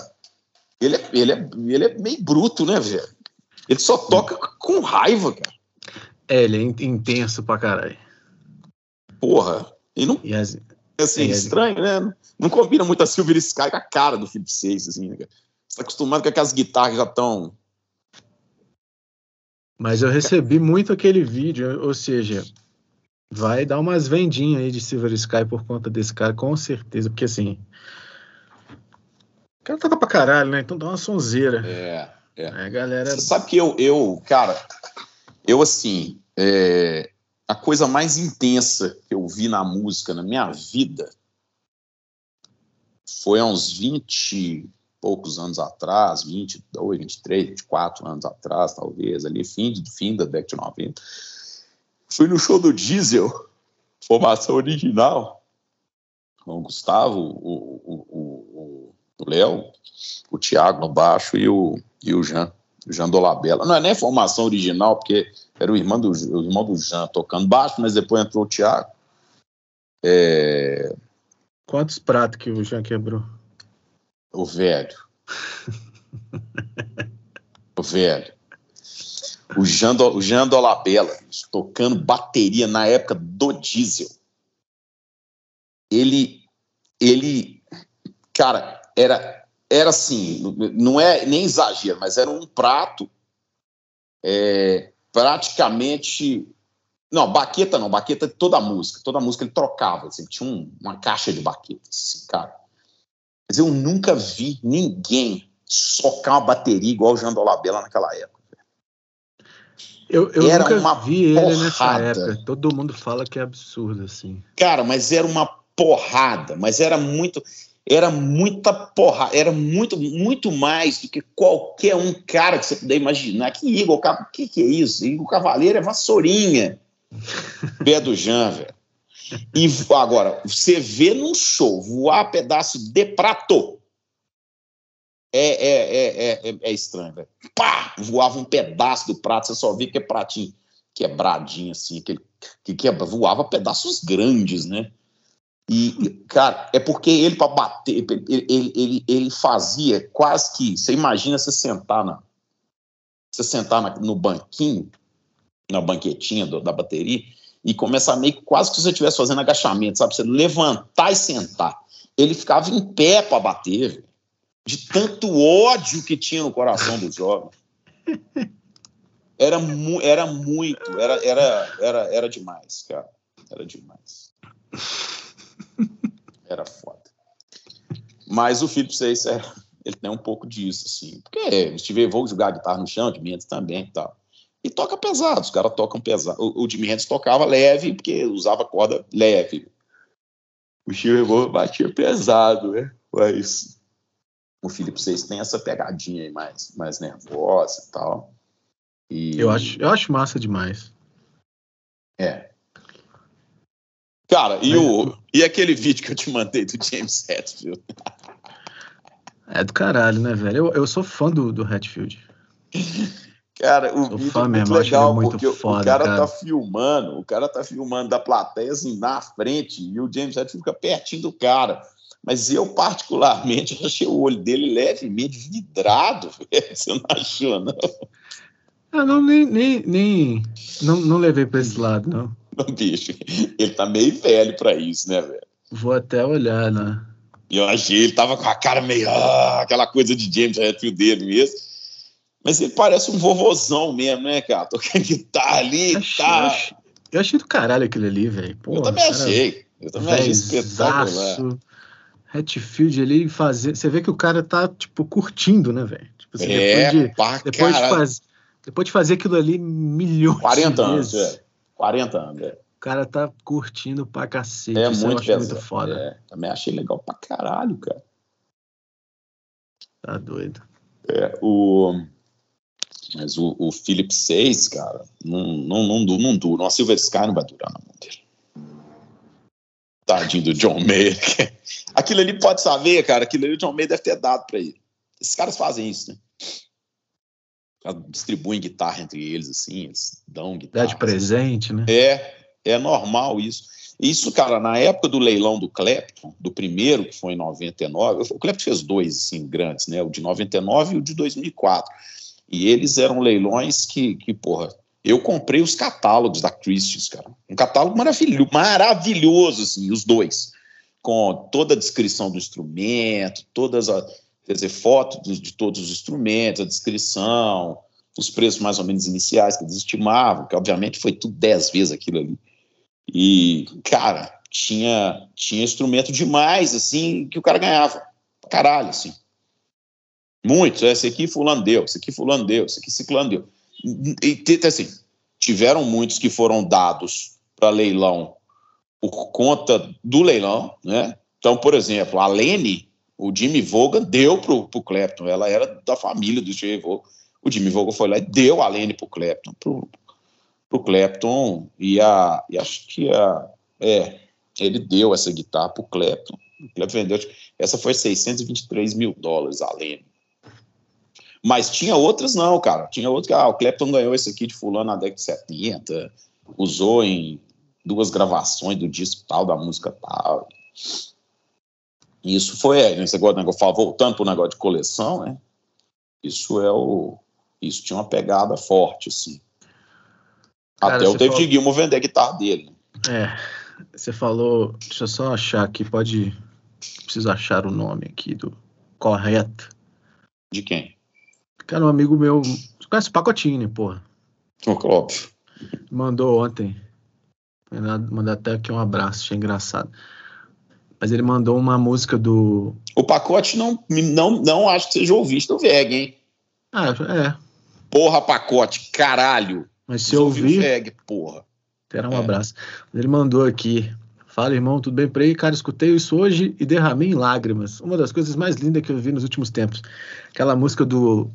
ele é, ele, é, ele é meio bruto, né, velho? Ele só toca com raiva, cara. É, ele é intenso pra caralho. Porra. E não. E as, assim, é, estranho, né? Não combina muito a Silver Sky com a cara do Philip 6, assim, né? Você tá acostumado com aquelas guitarras já tão. Mas eu recebi muito aquele vídeo, ou seja, vai dar umas vendinhas aí de Silver Sky por conta desse cara, com certeza, porque assim. O cara toca pra caralho, né? Então dá uma sonzeira. É, é. é galera. Você sabe que eu, eu cara, eu assim, é, a coisa mais intensa que eu vi na música na minha vida foi há uns 20 e poucos anos atrás, 22, 23, 24 anos atrás, talvez, ali, fim, fim da década de 90. Fui no show do Diesel, formação original, com o Gustavo, o, Léo, o Thiago no baixo e o, e o Jean, o Jean Dolabella. Não é nem formação original, porque era o irmão do, o irmão do Jean tocando baixo, mas depois entrou o Thiago. É... Quantos pratos que o Jean quebrou? O velho. o velho. O Jean, o Jean Dolabella tocando bateria na época do diesel. ele, ele, cara, era, era assim, não é nem exagero, mas era um prato é, praticamente não, baqueta não, baqueta toda a música, toda a música ele trocava, assim, tinha um, uma caixa de baquetas, assim, cara. Mas eu nunca vi ninguém socar uma bateria igual o Jean Dolabella naquela época. Eu, eu era nunca uma vi porrada. ele nessa época. Todo mundo fala que é absurdo, assim. Cara, mas era uma porrada, mas era muito. Era muita porrada, era muito, muito mais do que qualquer um cara que você puder imaginar. Que Igor, o que, que é isso? Igor Cavaleiro é vassourinha. *laughs* Pé do Jean, velho. E agora, você vê num show voar pedaço de prato. É, é, é, é, é estranho, velho. Pá! Voava um pedaço do prato, você só vê que é pratinho quebradinho, assim, que, que voava pedaços grandes, né? E, cara, é porque ele, para bater, ele, ele, ele fazia quase que. Você imagina você sentar na. Você sentar na, no banquinho na banquetinha do, da bateria e começar meio quase que você estivesse fazendo agachamento, sabe? Você levantar e sentar. Ele ficava em pé para bater, véio, de tanto ódio que tinha no coração dos jovens. Era, mu era muito, era, era, era, era demais, cara. Era demais. Era foda. Mas o Seis, é, ele tem um pouco disso, assim. Porque o Steve Vou jogar guitarra no chão, de Mendes também e tal. E toca pesado, os caras tocam pesado. O, o Jimi Hendrix tocava leve, porque usava corda leve. O Chico batia pesado, né? Mas o Felipe Seis tem essa pegadinha aí mais, mais nervosa e tal. E... Eu, acho, eu acho massa demais. É. Cara, e, o, e aquele vídeo que eu te mandei do James Hetfield? É do caralho, né, velho? Eu, eu sou fã do, do Hatfield. *laughs* Cara, o Sou vídeo é muito legal, muito porque foda, o cara, cara, tá filmando, o cara tá filmando da plateia assim na frente e o James Hetfield fica pertinho do cara. Mas eu, particularmente, achei o olho dele levemente vidrado, *laughs* Você não achou, não? Ah, não, nem, nem, nem não, não levei para esse lado, não. *laughs* Não, bicho, ele tá meio velho para isso, né, velho? Vou até olhar, né? Eu achei, ele tava com a cara meio, ah, aquela coisa de James Hetfield dele mesmo. Mas ele parece um vovozão mesmo, né, cara? Tocando guitarra ali e tá. Eu achei do caralho aquele ali, velho. Eu também achei. Eu também achei espetacular. Hatfield ali fazer. Você vê que o cara tá, tipo, curtindo, né, velho? Tipo, assim, é, depois, de, depois, de faz, depois de fazer aquilo ali milhões 40 de anos, vezes. É. 40 anos, é. O cara tá curtindo pra cacete. É muito, muito foda. É, também achei legal pra caralho, cara. Tá doido. É, o. Mas o, o Philip 6, cara, não, não, não, não, dura. Uma Silver Sky não vai durar na mão dele. Tadinho do John Mayer. *laughs* aquilo ali pode saber, cara, aquilo ali o John Mayer deve ter dado para ele. Esses caras fazem isso, né? Distribuem guitarra entre eles, assim, eles dão guitarra. Dá de presente, assim. né? É, é normal isso. Isso, cara, na época do leilão do Clapton, do primeiro, que foi em 99, o Clapton fez dois, assim, grandes, né? O de 99 e o de 2004. E eles eram leilões que, que porra, eu comprei os catálogos da Christie's, cara. Um catálogo maravilhoso, maravilhoso, assim, os dois. Com toda a descrição do instrumento, todas as, quer dizer, fotos de todos os instrumentos, a descrição, os preços mais ou menos iniciais que eles estimavam, que obviamente foi tudo dez vezes aquilo ali. E, cara, tinha, tinha instrumento demais, assim, que o cara ganhava. Caralho, assim. Muitos, é, esse aqui fulano deu, esse aqui fulano deu, esse aqui ciclano deu. E, assim, tiveram muitos que foram dados para leilão por conta do leilão, né? Então, por exemplo, a Lene, o Jimmy Vogan deu para o Clapton, ela era da família do Jimmy Vogan. O Jimmy Vogan foi lá e deu a Lene para o Clapton, para o Clapton, e, a, e acho que a, é, ele deu essa guitarra para o Clapton. O Clapton vendeu, essa foi 623 mil dólares a Lene. Mas tinha outras não, cara. Tinha outros que, ah, o Clapton ganhou esse aqui de fulano na década de 70, usou em duas gravações do disco tal, da música tal. E isso foi, é, esse negócio, negócio voltando para o negócio de coleção, né? Isso é o. Isso tinha uma pegada forte, assim. Cara, Até o David falou... Gilmour vender a guitarra dele. É. Você falou. Deixa eu só achar aqui, pode. Preciso achar o nome aqui do correto. De quem? Cara, um amigo meu. Você conhece o Pacotinho, né, porra? Óbvio. Mandou ontem. Mandar até aqui um abraço, achei engraçado. Mas ele mandou uma música do. O pacote não, não, não acho que seja ouvinte do VEG, hein? Ah, é. Porra, pacote, caralho. Mas se eu ouvir. VEG, porra. Terá um é. abraço. Ele mandou aqui. Fala, irmão, tudo bem por aí? Cara, escutei isso hoje e derramei em lágrimas. Uma das coisas mais lindas que eu vi nos últimos tempos. Aquela música do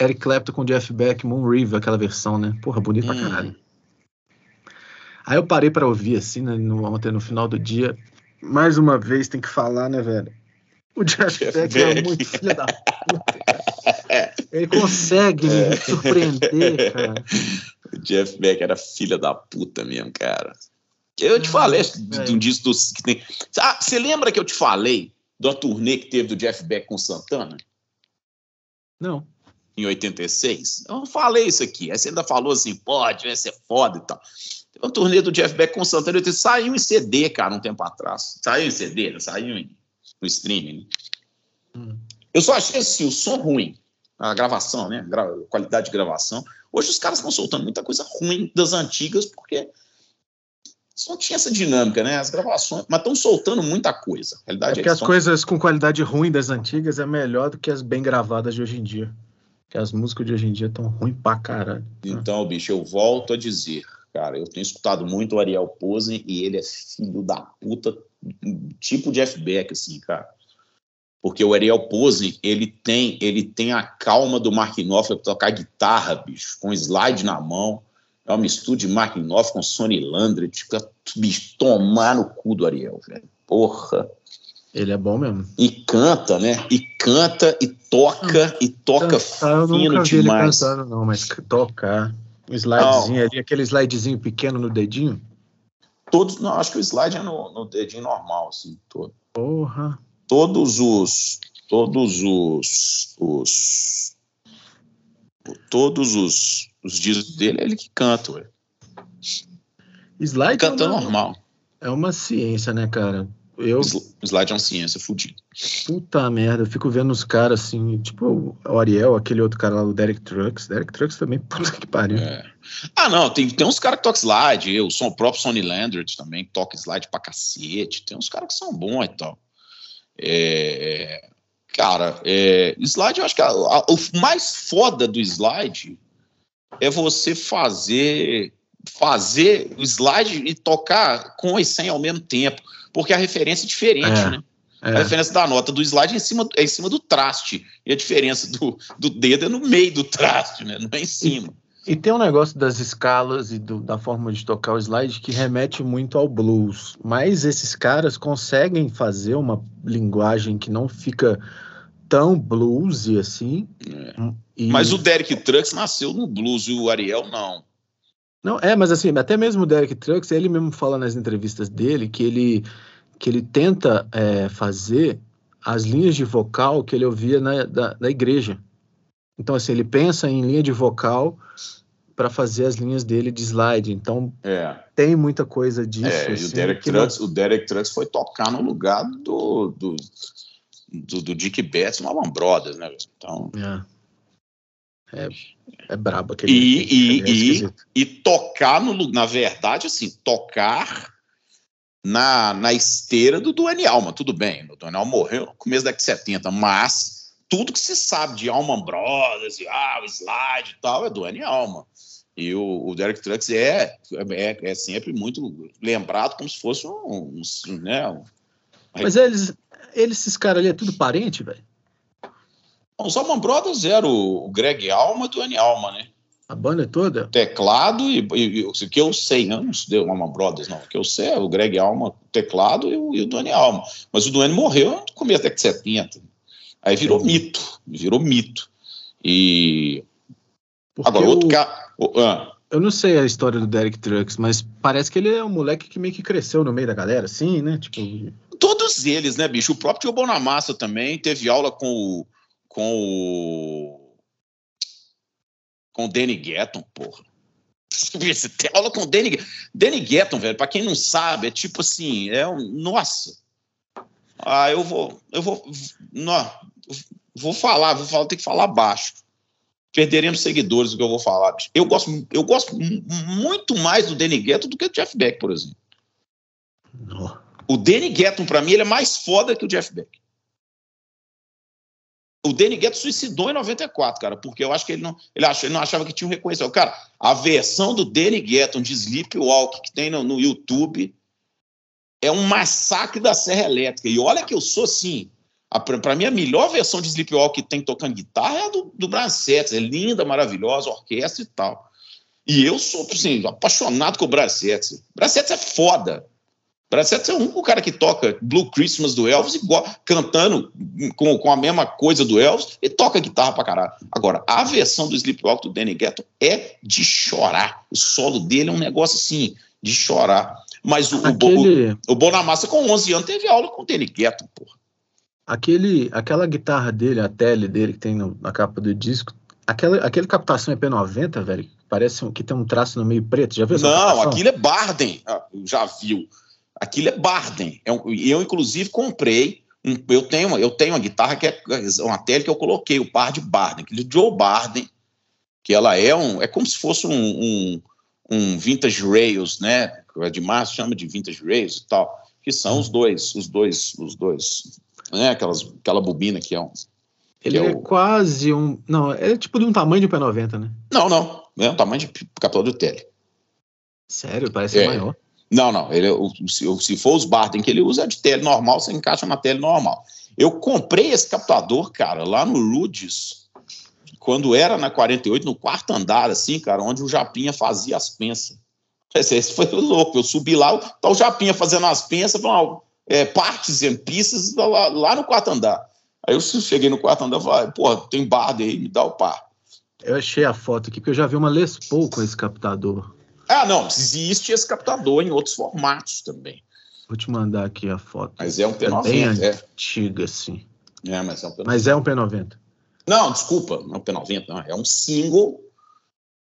Eric Clapton com Jeff Beck, Moon River, aquela versão, né? Porra, bonito hum. pra caralho. Aí eu parei para ouvir, assim, né, no, ontem no final do dia. Mais uma vez tem que falar, né, velho? O Jeff, Jeff Beck, Beck, é muito filho da puta, cara. *laughs* Ele consegue me é. surpreender, cara. O Jeff Beck era filha da puta mesmo, cara. Eu te falei é. de um disco dos, que tem. Ah, você lembra que eu te falei da turnê que teve do Jeff Beck com Santana? Não. Em 86? Eu falei isso aqui. Aí você ainda falou assim, pode, vai ser foda e tal. Teve uma turnê do Jeff Beck com Santana. Saiu em CD, cara, um tempo atrás. Saiu em CD, né? saiu em no streaming. Hum. Eu só achei assim, o som ruim, a gravação, né? A qualidade de gravação. Hoje os caras estão soltando muita coisa ruim das antigas, porque só tinha essa dinâmica, né? As gravações, mas estão soltando muita coisa. A realidade é porque é as tão... coisas com qualidade ruim das antigas é melhor do que as bem gravadas de hoje em dia. Que as músicas de hoje em dia estão ruins pra caralho. Então, bicho, eu volto a dizer, cara, eu tenho escutado muito o Ariel Pose e ele é filho da puta tipo Jeff Beck, assim, cara. Porque o Ariel Pose, ele tem, ele tem a calma do Mark Knopfler para tocar guitarra, bicho, com slide na mão. É uma mistura de Mark Knopfler com Sonny Landry, fica, bicho, tomar no cu do Ariel, velho. Porra. Ele é bom mesmo. E canta, né? E canta, e toca, e toca cantar, fino eu nunca vi demais. Ele cantando, não, mas tocar. Um slidezinho não. ali, aquele slidezinho pequeno no dedinho. Todos, não, acho que o slide é no, no dedinho normal, assim, todo. Porra. Todos os, todos os, os todos os, os discos dele é ele que canta, ué. Slide canta é uma, normal. É uma ciência, né, cara? Eu... Slide é uma ciência fodida. Puta merda, eu fico vendo os caras assim, tipo o Ariel, aquele outro cara lá, o Derek Trucks. Derek Trucks também, *laughs* puta que pariu. É. Ah, não, tem, tem uns caras que tocam slide, eu, o próprio Sonny Landers também toca slide pra cacete. Tem uns caras que são bons e tal. É, cara, é, slide, eu acho que a, a, o mais foda do slide é você fazer fazer o slide e tocar com e sem ao mesmo tempo porque a referência é diferente, é, né? É. A referência da nota do slide é em cima, é em cima do traste. E a diferença do, do dedo é no meio do traste, né? Não é em cima. E, e tem um negócio das escalas e do, da forma de tocar o slide que remete muito ao blues. Mas esses caras conseguem fazer uma linguagem que não fica tão bluesy assim. É. E... Mas o Derek Trucks nasceu no blues e o Ariel não. Não, é, mas assim, até mesmo o Derek Trucks, ele mesmo fala nas entrevistas dele que ele, que ele tenta é, fazer as linhas de vocal que ele ouvia na, da, da igreja. Então, assim, ele pensa em linha de vocal para fazer as linhas dele de slide. Então, é. tem muita coisa disso. É, assim, o, Derek Trucks, não... o Derek Trucks foi tocar no lugar do, do, do, do Dick Betts no Allman Brothers, né? Então... É. É, é brabo aquele. E, e, é e, e, tocar, no, na verdade, assim, tocar na, na esteira do Duane Alma. Tudo bem, o Duane Alma morreu no começo da década de 70, mas tudo que se sabe de Alman Brothers, e, ah, o slide e tal, é Duane Alma. E o, o Derek Trucks é, é, é, sempre muito lembrado como se fosse um. um né, um... Mas eles, eles, esses caras ali, é tudo parente, velho? Os Alman Brothers eram o Greg Alma e o Duane Alma, né? A banda toda? Teclado e, e, o que eu sei, não estudei o Alman Brothers, não. O que eu sei é o Greg Alma, teclado e o, e o Alma. Mas o Duane morreu no começo da década de 70. Aí virou Sim. mito, virou mito. E. Porque Agora, outro cara. Ah. Eu não sei a história do Derek Trucks, mas parece que ele é um moleque que meio que cresceu no meio da galera, assim, né? Tipo. Todos eles, né, bicho? O próprio Tio Bonamassa também teve aula com o com o. Com o Danny Gatton, porra. Você tem aula com o Danny, Danny Gatton, velho. Pra quem não sabe, é tipo assim, é um. Nossa. Ah, eu vou. Eu vou. Não, vou falar, vou falar, tem que falar baixo. Perderemos seguidores do que eu vou falar. Eu gosto, eu gosto muito mais do Danny Gatton do que do Jeff Beck, por exemplo. Oh. O Danny Gatton, para mim, ele é mais foda que o Jeff Beck. O Danny Gueto suicidou em 94, cara, porque eu acho que ele não, ele, achava, ele não achava que tinha um reconhecimento. Cara, a versão do Danny Gueto de Sleepwalk que tem no, no YouTube é um massacre da Serra Elétrica. E olha que eu sou assim. Para mim, a melhor versão de Sleepwalk que tem tocando guitarra é a do, do Brad É linda, maravilhosa, orquestra e tal. E eu sou, assim, apaixonado com o Brad Setzer. Brad é foda. Parece ser o único cara que toca Blue Christmas do Elvis, igual, cantando com, com a mesma coisa do Elvis, e toca guitarra pra caralho. Agora, a versão do Sleepwalk do Danny Ghetto é de chorar. O solo dele é um negócio assim, de chorar. Mas o, Aquele... o, o, Bonamassa, com 11 anos, teve aula com o Danny Ghetto, porra. Aquele, aquela guitarra dele, a tele dele que tem no, na capa do disco, aquela, aquele captação EP90, velho, parece que tem um traço no meio preto. Já viu Não, aquilo é Barden. Ah, já viu. Aquilo é Barden. É e eu, inclusive, comprei. Um, eu, tenho, eu tenho uma guitarra que é uma tele que eu coloquei, o par de Barden, aquele Joe Barden, que ela é um. É como se fosse um, um, um vintage rails, né? De março chama de vintage rails e tal. Que são os dois, os dois, os dois, né? Aquelas, aquela bobina que é um. Ele é, é o... quase um. Não, é tipo de um tamanho de um P90, né? Não, não. É um tamanho de captador de tele. Sério? Parece é, maior. Não, não. Ele, o, se for os Barden que ele usa, é de tele normal, você encaixa na tele normal. Eu comprei esse captador, cara, lá no Rudes, quando era na 48, no quarto andar, assim, cara, onde o Japinha fazia as pensas. *laughs* Esse foi louco. Eu subi lá, tá o Japinha fazendo as pensas, é, partes e pistas lá, lá, no quarto andar. Aí eu cheguei no quarto andar e falei, pô, tem Barden aí, me dá o par. Eu achei a foto aqui, porque eu já vi uma Les Paul com esse captador. Ah, não, existe esse captador em outros formatos também. Vou te mandar aqui a foto. Mas é um P90. É bem é. antiga, sim. É, mas é um P90. Mas é um P90. Não, desculpa, não é um P90, não. É um single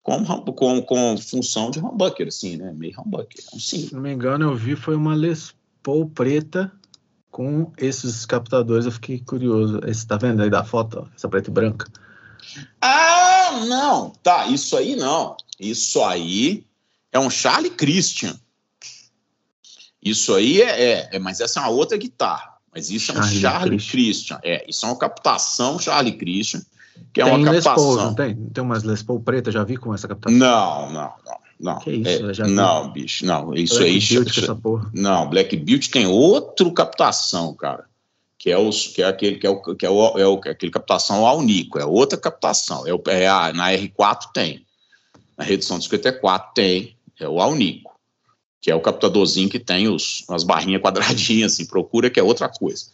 com, com, com função de humbucker, assim, né? Meio humbucker. É um single. Se não me engano, eu vi foi uma Les Paul preta com esses captadores. Eu fiquei curioso. Esse, tá vendo aí da foto? Essa preta e branca. Ah, não. Tá, isso aí não. Isso aí é um Charlie Christian. Isso aí é, é, é, mas essa é uma outra guitarra. Mas isso é um Charlie, Charlie Christian. É, isso é uma captação Charlie Christian, que é tem uma captação. Paul, não tem? Tem umas Les Paul preta, já vi com essa captação? Não, não, não. Não, que isso, é, já não, bicho, não. Isso Black aí. Beauty, essa porra. Não, Black Beauty tem outro captação, cara. Que é, os, que é aquele que é, o, que é, o, é o, aquele captação ao Nico, é outra captação. É, o, é a, na R4 tem. Na redução de 54 tem é o Alnico, que é o captadorzinho que tem os, as barrinhas quadradinhas, assim, procura que é outra coisa.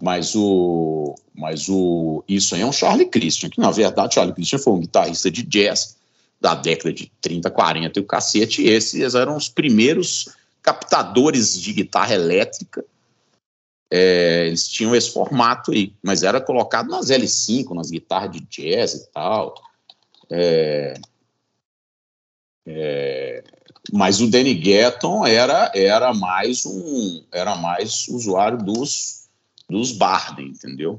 Mas o, mas o, isso aí é um Charlie Christian, que na verdade Charlie Christian foi um guitarrista de jazz da década de 30, 40 e o cacete, e esses eram os primeiros captadores de guitarra elétrica é, eles tinham esse formato aí, mas era colocado nas L5, nas guitarras de jazz e tal. É, é, mas o Danny Gatton era, era mais um era mais usuário dos, dos Barden, entendeu?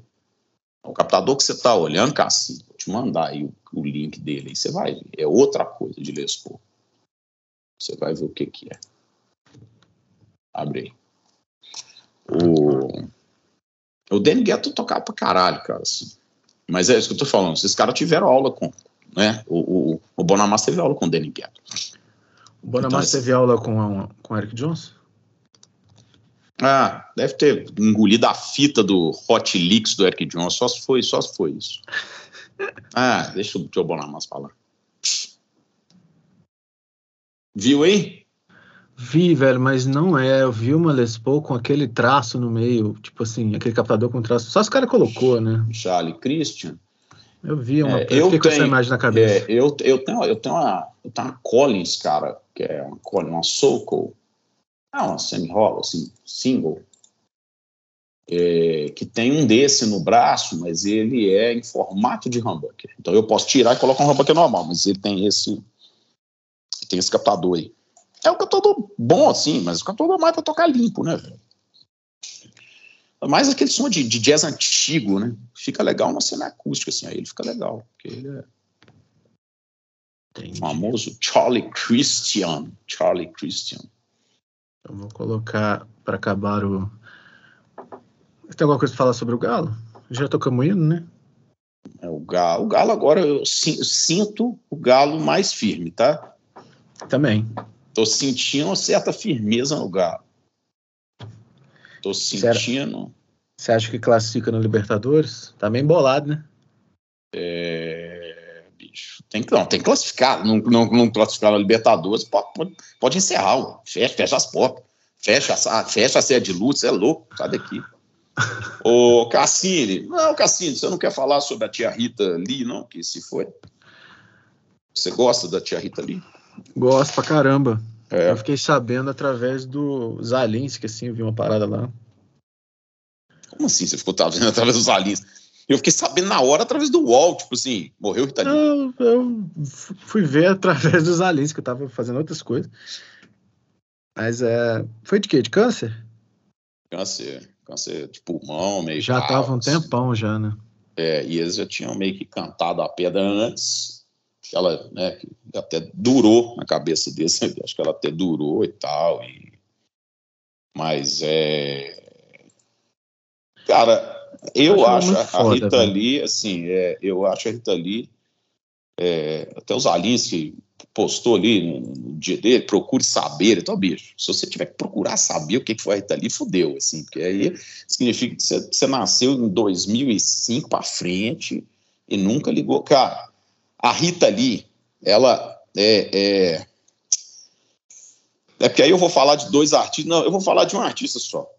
O captador que você está olhando, Cassi, vou te mandar aí o, o, link dele, aí você vai ver. É outra coisa de Les Paul. Você vai ver o que, que é. Abre aí. O, o Danny Gatton tocava pra caralho, cara. Assim. Mas é isso que eu tô falando. Esses caras tiveram aula com. Né? O, o, o teve aula com o Danny Gatton. O Bonamassa então, teve aula com, com o Eric Jones? Ah, deve ter engolido a fita do Hot Leaks do Eric Jones, só se foi, só se foi isso. *laughs* ah, deixa o Joe Bonamassa falar. Viu aí? Vi, velho, mas não é. Eu vi uma Les Paul com aquele traço no meio, tipo assim, aquele captador com traço. Só os cara colocou, né? Charlie Christian. Eu vi uma. É, eu, eu fiquei tenho, com essa imagem na cabeça. É, eu, eu, tenho, eu, tenho uma, eu tenho uma Collins, cara, que é uma uma Sokol. É uma semi-rola, assim, single. É, que tem um desse no braço, mas ele é em formato de humbucker. Então eu posso tirar e colocar um humbucker normal, mas ele tem esse tem esse captador aí. É um captador bom, assim, mas o captador mais para tocar limpo, né, velho? Mais aquele som de, de, jazz antigo, né? Fica legal na cena acústica, assim, aí ele fica legal, porque ele é Entendi. o famoso Charlie Christian. Charlie Christian. Eu vou colocar para acabar o. Tem alguma coisa para falar sobre o Galo? Já tocamos indo, né? É, o Galo, o Galo agora eu sinto o Galo mais firme, tá? Também. Tô sentindo uma certa firmeza no Galo. Tô sentindo. Você acha que classifica no Libertadores? Tá meio embolado, né? É. Tem que, não, tem que classificar. Não, não, não classificar na Libertadores, pode, pode, pode encerrar. Fecha, fecha as portas. Fecha, fecha a série de lutas, é louco. Sai daqui. *laughs* Ô, Cassini. Não, Cassini, você não quer falar sobre a tia Rita Lee, não? Que se foi. Você gosta da tia Rita Lee? Gosto pra caramba. É. Eu fiquei sabendo através do Zalinski, assim, eu vi uma parada lá. Como assim você ficou sabendo através do Zalinski? Eu fiquei sabendo na hora através do UOL, tipo assim, morreu Rita Lee. Eu, eu fui ver através do Zalinski, eu tava fazendo outras coisas. Mas é. Foi de quê? De câncer? Câncer. Câncer de pulmão, meio. Já tava um assim. tempão já, né? É, e eles já tinham meio que cantado a pedra antes ela né, até durou na cabeça deles, *laughs* acho que ela até durou e tal. E... Mas é. Cara, eu acho, acho a Rita Lee, assim, é, eu acho a Rita Lee, é, até os Alins que postou ali no, no, dia dele, procure saber, então, bicho, se você tiver que procurar saber o que foi a Rita Lee, fudeu, assim, porque aí significa que você, você nasceu em 2005 para frente e nunca ligou, cara, a Rita Lee, ela é, é, é porque aí eu vou falar de dois artistas, não, eu vou falar de um artista só,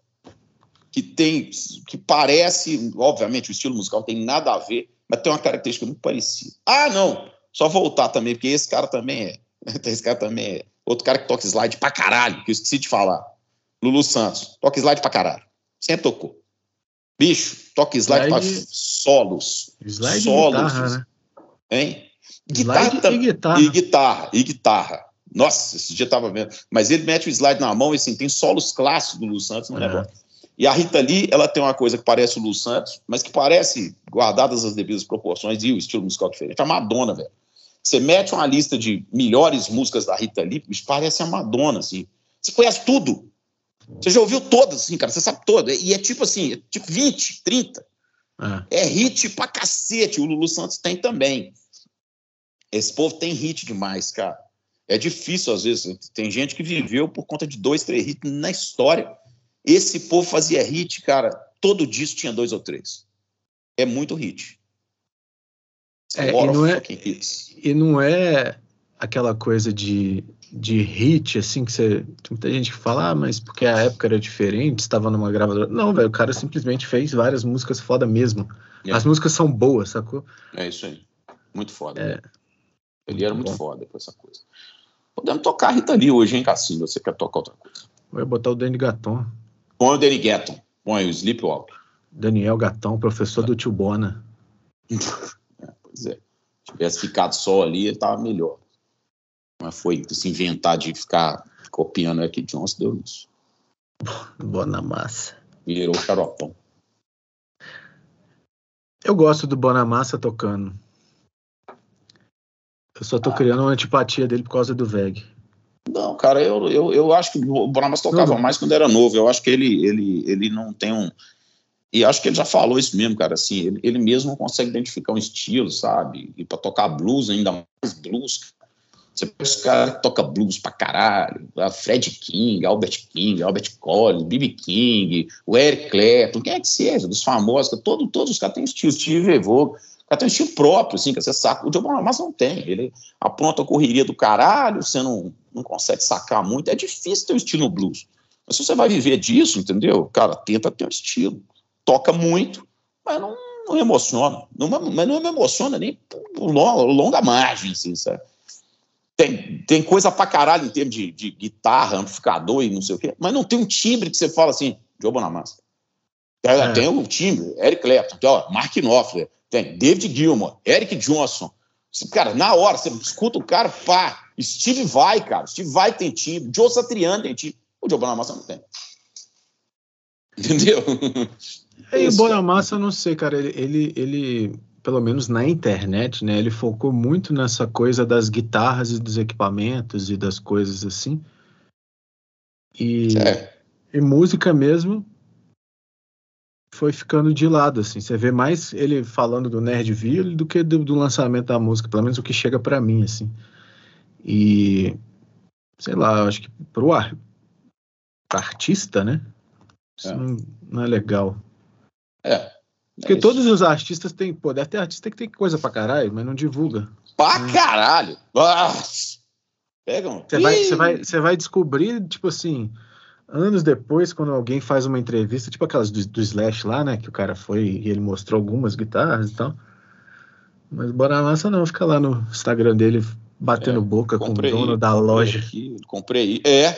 que tem, que parece, obviamente o estilo musical tem nada a ver, mas tem uma característica muito parecida. Ah, não, só voltar também, porque esse cara também é, *laughs* esse cara também é, outro cara que toca slide pra caralho, que eu esqueci de falar, Lulu Santos, toca slide pra caralho, sempre tocou. Bicho, toca slide, slide pra solos. Slide solos. Guitarra, né? Hein? Guitarra, e guitarra. E guitarra, e guitarra. Nossa, esse dia tava vendo. Mas ele mete o slide na mão e assim, tem solos clássicos do Lu Santos no é. negócio. E a Rita Lee, ela tem uma coisa que parece o Lu Santos, mas que parece, guardadas as devidas proporções e o estilo musical diferente. A Madonna, velho. Você mete uma lista de melhores músicas da Rita Lee, parece a Madonna, assim. Você conhece tudo. Você já ouviu todas, assim, cara. Você sabe todas. E é tipo assim, é tipo 20, 30. É. é hit pra cacete. O Lulu Santos tem também. Esse povo tem hit demais, cara. É difícil, às vezes. Tem gente que viveu por conta de dois, três hits na história. Esse povo fazia hit, cara. Todo disco tinha dois ou três. É muito hit. É, e, não é, e não é aquela coisa de, de hit, assim, que você. Tem muita gente que fala, ah, mas porque a época era diferente, estava numa gravadora. Não, velho, o cara simplesmente fez várias músicas foda mesmo. É. As músicas são boas, sacou? É isso aí. Muito foda. É. Né? Ele era muito foda com essa coisa. Podemos tocar a Rita Lee hoje, hein, Cassinho? Você quer tocar outra coisa? Vai botar o Danny Gatton. Põe o Danny Gatton. Põe o Sleepwalk. Daniel Gatton, professor do tio Bona. *laughs* é, pois é. Se tivesse ficado só ali, ele tava melhor. Mas foi se inventar de ficar copiando Eric Jones, deu isso. Bona massa. Virou xaropão. Eu gosto do Bonamassa tocando. Eu só tô ah. criando uma antipatia dele por causa do VEG. Não, cara, eu, eu, eu acho que o Bonamas tocava não. mais quando era novo. Eu acho que ele, ele, ele não tem um. E acho que ele já falou isso mesmo, cara. Assim, ele, ele mesmo não consegue identificar um estilo, sabe? E para tocar blues, ainda mais blues. Você pega os caras que tocam blues pra caralho. Fred King, Albert King, Albert Collins, B.B. King, o Eric Clapton, quem é que seja, dos famosos. Todo, todos os caras têm estilo. Steve Vogue cara tem um estilo próprio, assim, que você saca. O Diogo Bonamassa não tem. Ele apronta a correria do caralho, você não, não consegue sacar muito. É difícil ter um estilo blues. Mas se você vai viver disso, entendeu? Cara, tenta ter um estilo. Toca muito, mas não, não emociona. Não, mas não me emociona nem por longa margem, assim, sabe? Tem, tem coisa pra caralho em termos de, de guitarra, amplificador e não sei o quê, mas não tem um timbre que você fala assim, Diogo Bonamassa. É. Tem o timbre, Eric Clapton, tem, ó, Mark Knopfler, tem David Gilmour, Eric Johnson. Cara, na hora, você escuta o cara, pá. Steve vai, cara. Steve vai tem timbre. Joe Satriani tem timbre. O Joe Bonamassa não tem. Entendeu? E o Bonamassa, eu não sei, cara. Ele, ele, ele, pelo menos na internet, né? Ele focou muito nessa coisa das guitarras e dos equipamentos e das coisas assim. E, é. e música mesmo, foi ficando de lado, assim. Você vê mais ele falando do Nerdville do que do, do lançamento da música, pelo menos o que chega para mim, assim. E sei lá, acho que pro ar, artista, né? Isso é. Não, não, é legal. É. Porque é todos os artistas têm, pô, deve ter artista que tem coisa pra caralho, mas não divulga. Pra hum. caralho! Nossa. Pegam. Você vai, você vai, você vai descobrir, tipo assim, anos depois, quando alguém faz uma entrevista, tipo aquelas do, do, Slash lá, né? Que o cara foi e ele mostrou algumas guitarras e tal. Mas Bora Massa não, fica lá no Instagram dele batendo é, boca com o dono da loja. Aquilo, comprei, é,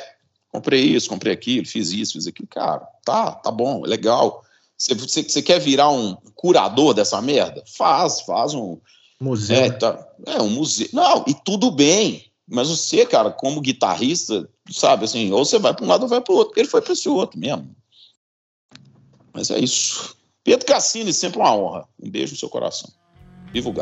comprei isso, comprei aquilo, fiz isso, fiz aquilo. Cara, tá, tá bom, é legal. Você, quer virar um curador dessa merda? Faz, faz um. Museu. É, tá, é um museu. Não, e tudo bem. Mas você, cara, como guitarrista, sabe, assim, ou você vai para um lado ou vai para o outro. Ele foi para esse outro mesmo. Mas é isso. Pedro Cassini, sempre uma honra. Um beijo no seu coração. Viva o